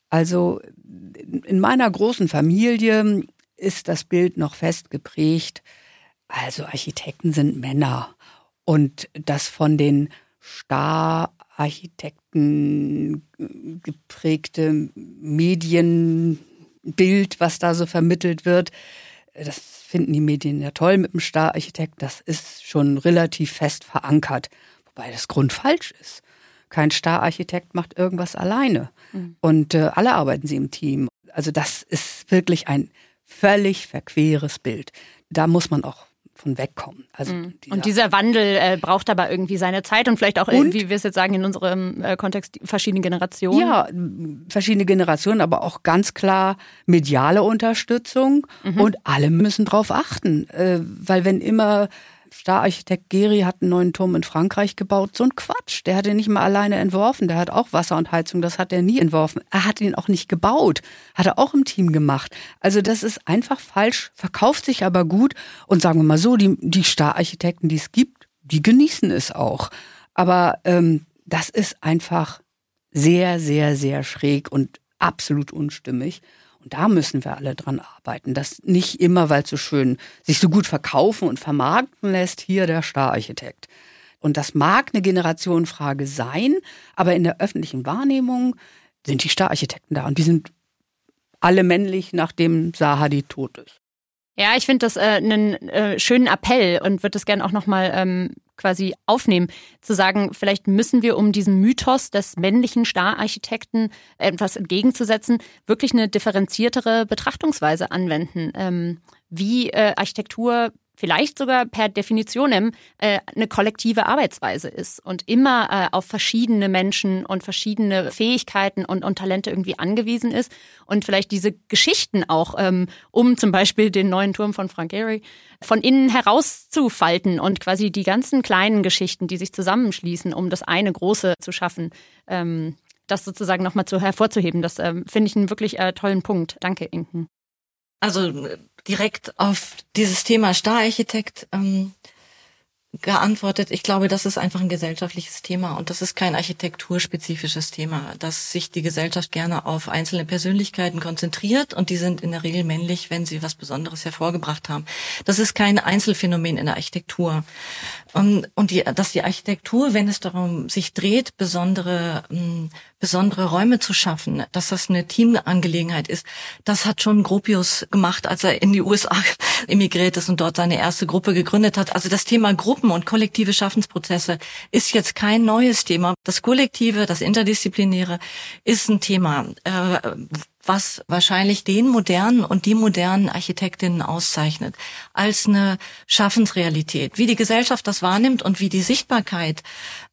S1: Also in meiner großen Familie ist das Bild noch fest geprägt. Also Architekten sind Männer und das von den Star-Architekten geprägte Medien Bild, was da so vermittelt wird, das finden die Medien ja toll mit dem Stararchitekt, das ist schon relativ fest verankert, wobei das grundfalsch ist. Kein Stararchitekt macht irgendwas alleine mhm. und äh, alle arbeiten sie im Team. Also das ist wirklich ein völlig verqueres Bild. Da muss man auch von wegkommen.
S2: Also mhm. dieser und dieser Wandel äh, braucht aber irgendwie seine Zeit und vielleicht auch, und, wie wir es jetzt sagen, in unserem äh, Kontext verschiedene Generationen.
S1: Ja, verschiedene Generationen, aber auch ganz klar mediale Unterstützung mhm. und alle müssen drauf achten, äh, weil wenn immer Stararchitekt Geri hat einen neuen Turm in Frankreich gebaut. So ein Quatsch. Der hat ihn nicht mal alleine entworfen. Der hat auch Wasser und Heizung. Das hat er nie entworfen. Er hat ihn auch nicht gebaut. Hat er auch im Team gemacht. Also das ist einfach falsch, verkauft sich aber gut. Und sagen wir mal so, die, die Stararchitekten, die es gibt, die genießen es auch. Aber ähm, das ist einfach sehr, sehr, sehr schräg und absolut unstimmig. Und da müssen wir alle dran arbeiten, dass nicht immer, weil es so schön sich so gut verkaufen und vermarkten lässt, hier der Stararchitekt. Und das mag eine Generationenfrage sein, aber in der öffentlichen Wahrnehmung sind die Stararchitekten da und die sind alle männlich, nachdem Sahadi tot ist.
S2: Ja, ich finde das äh, einen äh, schönen Appell und würde das gerne auch nochmal ähm, quasi aufnehmen, zu sagen, vielleicht müssen wir, um diesem Mythos des männlichen Stararchitekten etwas entgegenzusetzen, wirklich eine differenziertere Betrachtungsweise anwenden, ähm, wie äh, Architektur vielleicht sogar per Definition äh, eine kollektive Arbeitsweise ist und immer äh, auf verschiedene Menschen und verschiedene Fähigkeiten und, und Talente irgendwie angewiesen ist und vielleicht diese Geschichten auch, ähm, um zum Beispiel den neuen Turm von Frank Gehry von innen herauszufalten und quasi die ganzen kleinen Geschichten, die sich zusammenschließen, um das eine große zu schaffen, ähm, das sozusagen nochmal zu hervorzuheben. Das ähm, finde ich einen wirklich äh, tollen Punkt. Danke, Inken.
S3: Also direkt auf dieses Thema Stararchitekt ähm, geantwortet. Ich glaube, das ist einfach ein gesellschaftliches Thema und das ist kein architekturspezifisches Thema, dass sich die Gesellschaft gerne auf einzelne Persönlichkeiten konzentriert und die sind in der Regel männlich, wenn sie was Besonderes hervorgebracht haben. Das ist kein Einzelfenomen in der Architektur. Und, und die, dass die Architektur, wenn es darum sich dreht, besondere ähm, besondere Räume zu schaffen, dass das eine Teamangelegenheit ist. Das hat schon Gropius gemacht, als er in die USA emigriert ist und dort seine erste Gruppe gegründet hat. Also das Thema Gruppen und kollektive Schaffensprozesse ist jetzt kein neues Thema. Das Kollektive, das Interdisziplinäre ist ein Thema, äh, was wahrscheinlich den modernen und die modernen Architektinnen auszeichnet, als eine Schaffensrealität. Wie die Gesellschaft das wahrnimmt und wie die Sichtbarkeit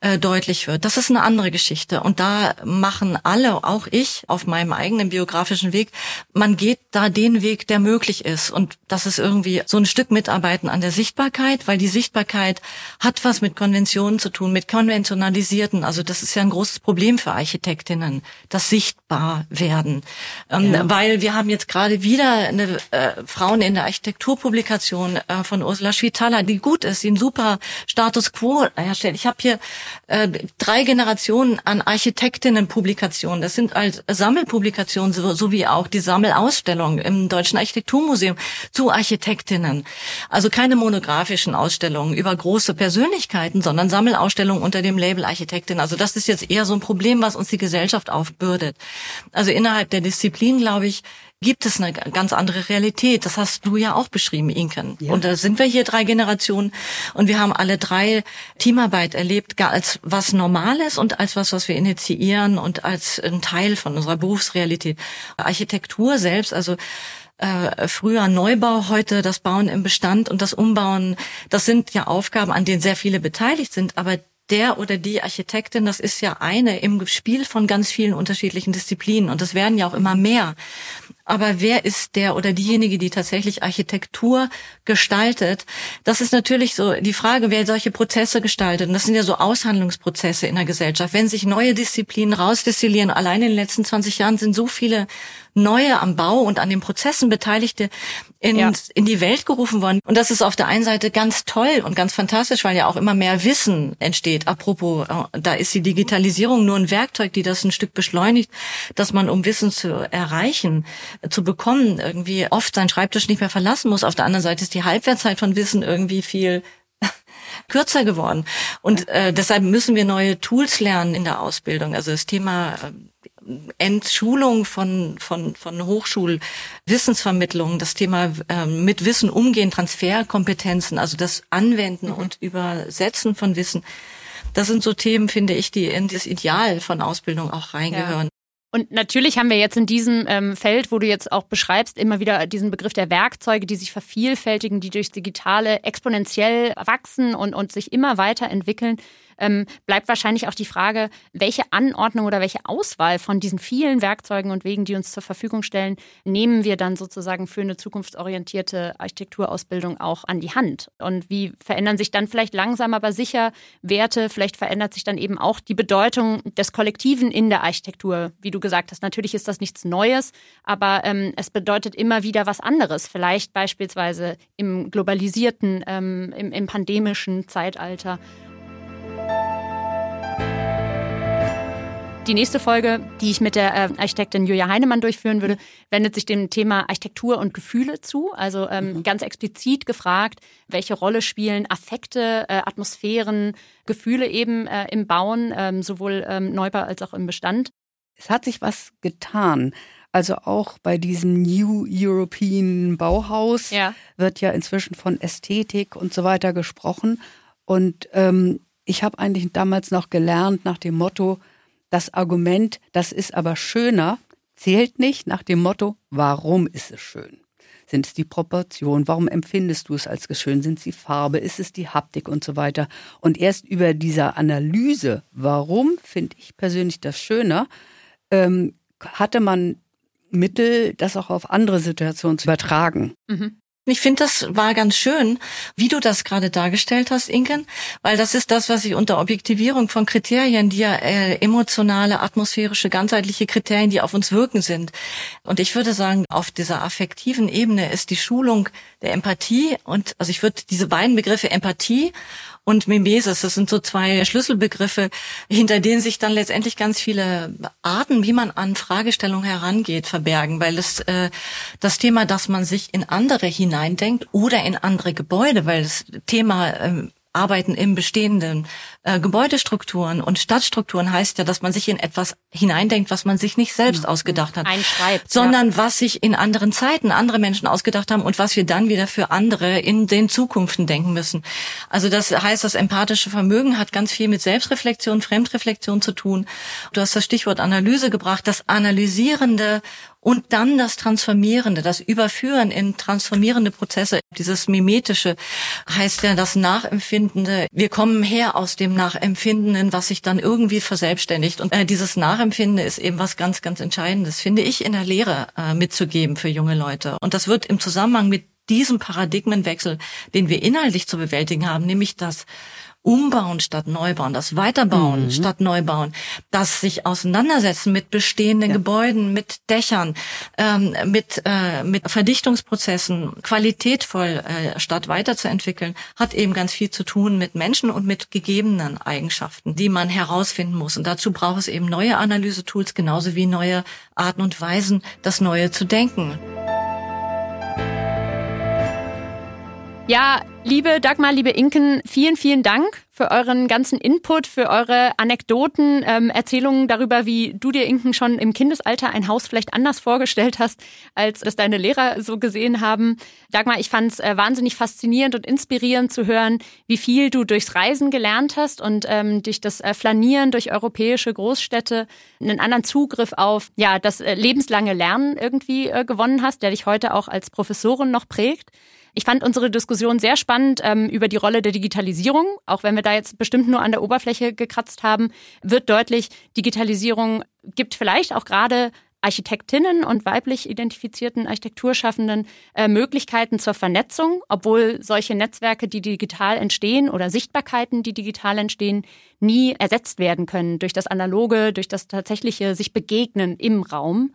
S3: äh, deutlich wird, das ist eine andere Geschichte. Und da machen alle, auch ich, auf meinem eigenen biografischen Weg, man geht da den Weg, der möglich ist. Und das ist irgendwie so ein Stück Mitarbeiten an der Sichtbarkeit, weil die Sichtbarkeit hat was mit Konventionen zu tun, mit konventionalisierten. Also das ist ja ein großes Problem für Architektinnen, das sichtbar werden. Ähm, ja. Weil wir haben jetzt gerade wieder eine äh, Frauen in der Architekturpublikation äh, von Ursula Schwitala, die gut ist, die einen super Status quo herstellt. Ich habe hier äh, drei Generationen an Architektinnenpublikationen. Das sind als Sammelpublikationen so, sowie auch die Sammelausstellung im Deutschen Architekturmuseum zu Architektinnen. Also keine monografischen Ausstellungen über große Persönlichkeiten, sondern Sammelausstellungen unter dem Label Architektin. Also das ist jetzt eher so ein Problem, was uns die Gesellschaft aufbürdet. Also innerhalb der Disziplin, glaube ich, gibt es eine ganz andere Realität. Das hast du ja auch beschrieben, Inken. Ja. Und da sind wir hier drei Generationen und wir haben alle drei Teamarbeit erlebt, als was Normales und als was, was wir initiieren und als ein Teil von unserer Berufsrealität. Architektur selbst, also äh, früher Neubau, heute das Bauen im Bestand und das Umbauen, das sind ja Aufgaben, an denen sehr viele beteiligt sind, aber der oder die Architektin, das ist ja eine im Spiel von ganz vielen unterschiedlichen Disziplinen und das werden ja auch immer mehr. Aber wer ist der oder diejenige, die tatsächlich Architektur gestaltet? Das ist natürlich so die Frage, wer solche Prozesse gestaltet. Und das sind ja so Aushandlungsprozesse in der Gesellschaft. Wenn sich neue Disziplinen rausdestillieren, allein in den letzten 20 Jahren sind so viele neue am Bau und an den Prozessen Beteiligte in, ja. in die Welt gerufen worden. Und das ist auf der einen Seite ganz toll und ganz fantastisch, weil ja auch immer mehr Wissen entsteht. Apropos, äh, da ist die Digitalisierung nur ein Werkzeug, die das ein Stück beschleunigt, dass man, um Wissen zu erreichen, zu bekommen, irgendwie oft seinen Schreibtisch nicht mehr verlassen muss. Auf der anderen Seite ist die Halbwertszeit von Wissen irgendwie viel kürzer geworden. Und äh, deshalb müssen wir neue Tools lernen in der Ausbildung. Also das Thema äh, Entschulung von, von, von Hochschulwissensvermittlung, das Thema äh, mit Wissen umgehen, Transferkompetenzen, also das Anwenden mhm. und Übersetzen von Wissen. Das sind so Themen, finde ich, die in das Ideal von Ausbildung auch reingehören. Ja.
S2: Und natürlich haben wir jetzt in diesem ähm, Feld, wo du jetzt auch beschreibst, immer wieder diesen Begriff der Werkzeuge, die sich vervielfältigen, die durchs Digitale exponentiell wachsen und, und sich immer weiterentwickeln ähm, bleibt wahrscheinlich auch die Frage, welche Anordnung oder welche Auswahl von diesen vielen Werkzeugen und Wegen, die uns zur Verfügung stellen, nehmen wir dann sozusagen für eine zukunftsorientierte Architekturausbildung auch an die Hand? Und wie verändern sich dann vielleicht langsam, aber sicher Werte? Vielleicht verändert sich dann eben auch die Bedeutung des Kollektiven in der Architektur. Wie du gesagt hast, natürlich ist das nichts Neues, aber ähm, es bedeutet immer wieder was anderes. Vielleicht beispielsweise im globalisierten, ähm, im, im pandemischen Zeitalter. Die nächste Folge, die ich mit der äh, Architektin Julia Heinemann durchführen würde, wendet sich dem Thema Architektur und Gefühle zu. Also ähm, mhm. ganz explizit gefragt, welche Rolle spielen Affekte, äh, Atmosphären, Gefühle eben äh, im Bauen, ähm, sowohl ähm, Neubau als auch im Bestand.
S1: Es hat sich was getan. Also auch bei diesem New European Bauhaus ja. wird ja inzwischen von Ästhetik und so weiter gesprochen. Und ähm, ich habe eigentlich damals noch gelernt nach dem Motto, das Argument, das ist aber schöner, zählt nicht nach dem Motto, warum ist es schön? Sind es die Proportionen? Warum empfindest du es als schön? Sind es die Farbe? Ist es die Haptik und so weiter? Und erst über dieser Analyse, warum finde ich persönlich das schöner, ähm, hatte man Mittel, das auch auf andere Situationen zu übertragen.
S3: Mhm. Ich finde, das war ganz schön, wie du das gerade dargestellt hast, Inken, weil das ist das, was ich unter Objektivierung von Kriterien, die ja äh, emotionale, atmosphärische, ganzheitliche Kriterien, die auf uns wirken sind. Und ich würde sagen, auf dieser affektiven Ebene ist die Schulung der Empathie und also ich würde diese beiden Begriffe Empathie und Mimesis. Das sind so zwei Schlüsselbegriffe, hinter denen sich dann letztendlich ganz viele Arten, wie man an Fragestellungen herangeht, verbergen, weil es äh, das Thema, dass man sich in andere hineindenkt oder in andere Gebäude, weil das Thema ähm, Arbeiten im bestehenden äh, Gebäudestrukturen und Stadtstrukturen heißt ja, dass man sich in etwas hineindenkt, was man sich nicht selbst genau. ausgedacht hat,
S2: Einschreibt,
S3: sondern ja. was sich in anderen Zeiten andere Menschen ausgedacht haben und was wir dann wieder für andere in den Zukunften denken müssen. Also das heißt, das empathische Vermögen hat ganz viel mit Selbstreflexion, Fremdreflexion zu tun. Du hast das Stichwort Analyse gebracht, das analysierende und dann das Transformierende, das Überführen in transformierende Prozesse, dieses Mimetische heißt ja das Nachempfindende. Wir kommen her aus dem Nachempfindenden, was sich dann irgendwie verselbstständigt. Und äh, dieses Nachempfinden ist eben was ganz, ganz Entscheidendes, finde ich, in der Lehre äh, mitzugeben für junge Leute. Und das wird im Zusammenhang mit diesem Paradigmenwechsel, den wir inhaltlich zu bewältigen haben, nämlich das Umbauen statt Neubauen, das Weiterbauen mhm. statt Neubauen, das sich auseinandersetzen mit bestehenden ja. Gebäuden, mit Dächern, ähm, mit, äh, mit Verdichtungsprozessen, qualitätvoll äh, statt weiterzuentwickeln, hat eben ganz viel zu tun mit Menschen und mit gegebenen Eigenschaften, die man herausfinden muss. Und dazu braucht es eben neue Analysetools, genauso wie neue Arten und Weisen, das Neue zu denken.
S2: Ja, liebe Dagmar, liebe Inken, vielen, vielen Dank für euren ganzen Input, für eure Anekdoten, ähm, Erzählungen darüber, wie du dir Inken schon im Kindesalter ein Haus vielleicht anders vorgestellt hast, als das deine Lehrer so gesehen haben. Dagmar, ich fand es äh, wahnsinnig faszinierend und inspirierend zu hören, wie viel du durchs Reisen gelernt hast und ähm, durch das äh, Flanieren durch europäische Großstädte einen anderen Zugriff auf ja das äh, lebenslange Lernen irgendwie äh, gewonnen hast, der dich heute auch als Professorin noch prägt. Ich fand unsere Diskussion sehr spannend ähm, über die Rolle der Digitalisierung. Auch wenn wir da jetzt bestimmt nur an der Oberfläche gekratzt haben, wird deutlich, Digitalisierung gibt vielleicht auch gerade Architektinnen und weiblich identifizierten Architekturschaffenden äh, Möglichkeiten zur Vernetzung, obwohl solche Netzwerke, die digital entstehen oder Sichtbarkeiten, die digital entstehen, nie ersetzt werden können durch das Analoge, durch das tatsächliche sich begegnen im Raum.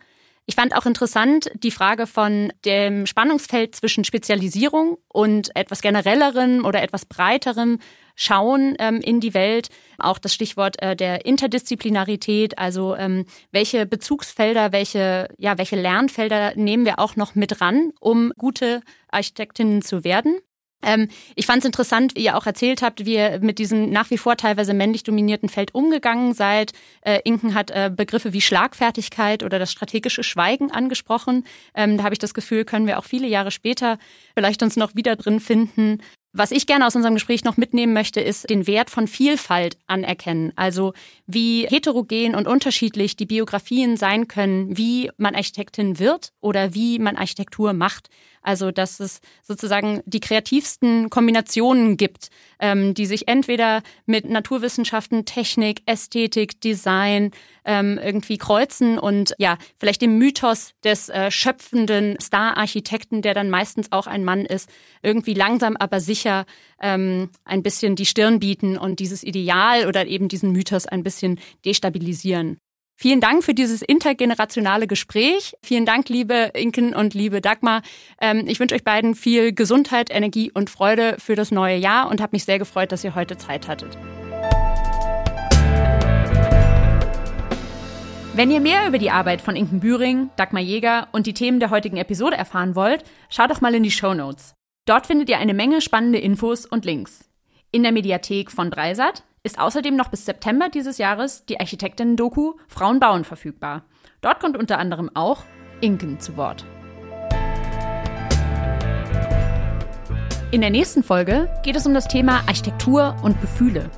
S2: Ich fand auch interessant die Frage von dem Spannungsfeld zwischen Spezialisierung und etwas generellerem oder etwas breiterem Schauen ähm, in die Welt. Auch das Stichwort äh, der Interdisziplinarität, also ähm, welche Bezugsfelder, welche, ja, welche Lernfelder nehmen wir auch noch mit ran, um gute Architektinnen zu werden. Ähm, ich fand es interessant, wie ihr auch erzählt habt, wie ihr mit diesem nach wie vor teilweise männlich dominierten Feld umgegangen seid. Äh, Inken hat äh, Begriffe wie Schlagfertigkeit oder das strategische Schweigen angesprochen. Ähm, da habe ich das Gefühl, können wir auch viele Jahre später vielleicht uns noch wieder drin finden. Was ich gerne aus unserem Gespräch noch mitnehmen möchte, ist den Wert von Vielfalt anerkennen. Also wie heterogen und unterschiedlich die Biografien sein können, wie man Architektin wird oder wie man Architektur macht. Also dass es sozusagen die kreativsten Kombinationen gibt, ähm, die sich entweder mit Naturwissenschaften, Technik, Ästhetik, Design ähm, irgendwie kreuzen und ja, vielleicht dem Mythos des äh, schöpfenden Star-Architekten, der dann meistens auch ein Mann ist, irgendwie langsam aber sicher ähm, ein bisschen die Stirn bieten und dieses Ideal oder eben diesen Mythos ein bisschen destabilisieren. Vielen Dank für dieses intergenerationale Gespräch. Vielen Dank, liebe Inken und liebe Dagmar. Ähm, ich wünsche euch beiden viel Gesundheit, Energie und Freude für das neue Jahr und habe mich sehr gefreut, dass ihr heute Zeit hattet. Wenn ihr mehr über die Arbeit von Inken Büring, Dagmar Jäger und die Themen der heutigen Episode erfahren wollt, schaut doch mal in die Show Notes. Dort findet ihr eine Menge spannende Infos und Links. In der Mediathek von Dreisat ist außerdem noch bis September dieses Jahres die Architektinnen-Doku Frauen bauen verfügbar. Dort kommt unter anderem auch Inken zu Wort. In der nächsten Folge geht es um das Thema Architektur und Gefühle.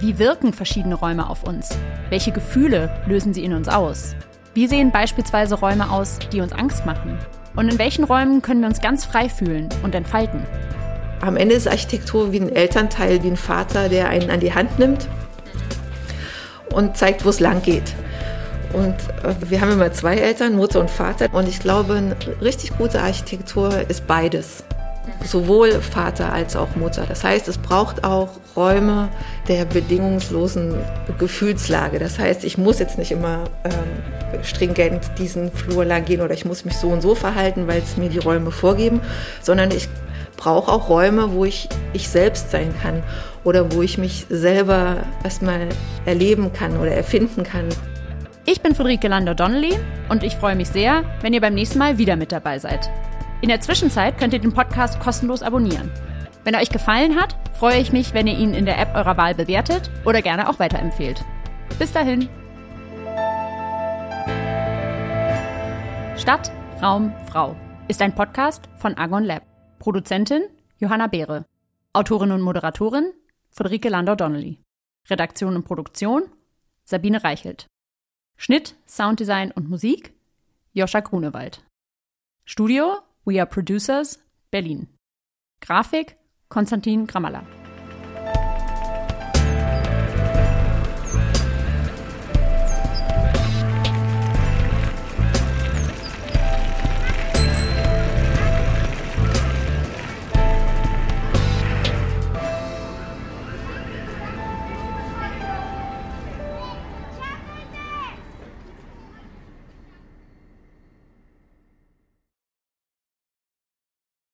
S2: Wie wirken verschiedene Räume auf uns? Welche Gefühle lösen sie in uns aus? Wie sehen beispielsweise Räume aus, die uns Angst machen? Und in welchen Räumen können wir uns ganz frei fühlen und entfalten?
S4: Am Ende ist Architektur wie ein Elternteil, wie ein Vater, der einen an die Hand nimmt und zeigt, wo es lang geht. Und äh, wir haben immer zwei Eltern, Mutter und Vater. Und ich glaube, eine richtig gute Architektur ist beides. Sowohl Vater als auch Mutter. Das heißt, es braucht auch Räume der bedingungslosen Gefühlslage. Das heißt, ich muss jetzt nicht immer ähm, stringent diesen Flur lang gehen oder ich muss mich so und so verhalten, weil es mir die Räume vorgeben, sondern ich brauche auch Räume, wo ich ich selbst sein kann oder wo ich mich selber erstmal erleben kann oder erfinden kann.
S2: Ich bin Friederike Lander-Donnelly und ich freue mich sehr, wenn ihr beim nächsten Mal wieder mit dabei seid. In der Zwischenzeit könnt ihr den Podcast kostenlos abonnieren. Wenn er euch gefallen hat, freue ich mich, wenn ihr ihn in der App eurer Wahl bewertet oder gerne auch weiterempfehlt. Bis dahin. Stadt, Raum, Frau ist ein Podcast von Argon Lab. Produzentin Johanna Beere. Autorin und Moderatorin Friederike Landau-Donnelly. Redaktion und Produktion Sabine Reichelt. Schnitt, Sounddesign und Musik Joscha Grunewald. Studio We Are Producers Berlin. Grafik Konstantin Gramalla.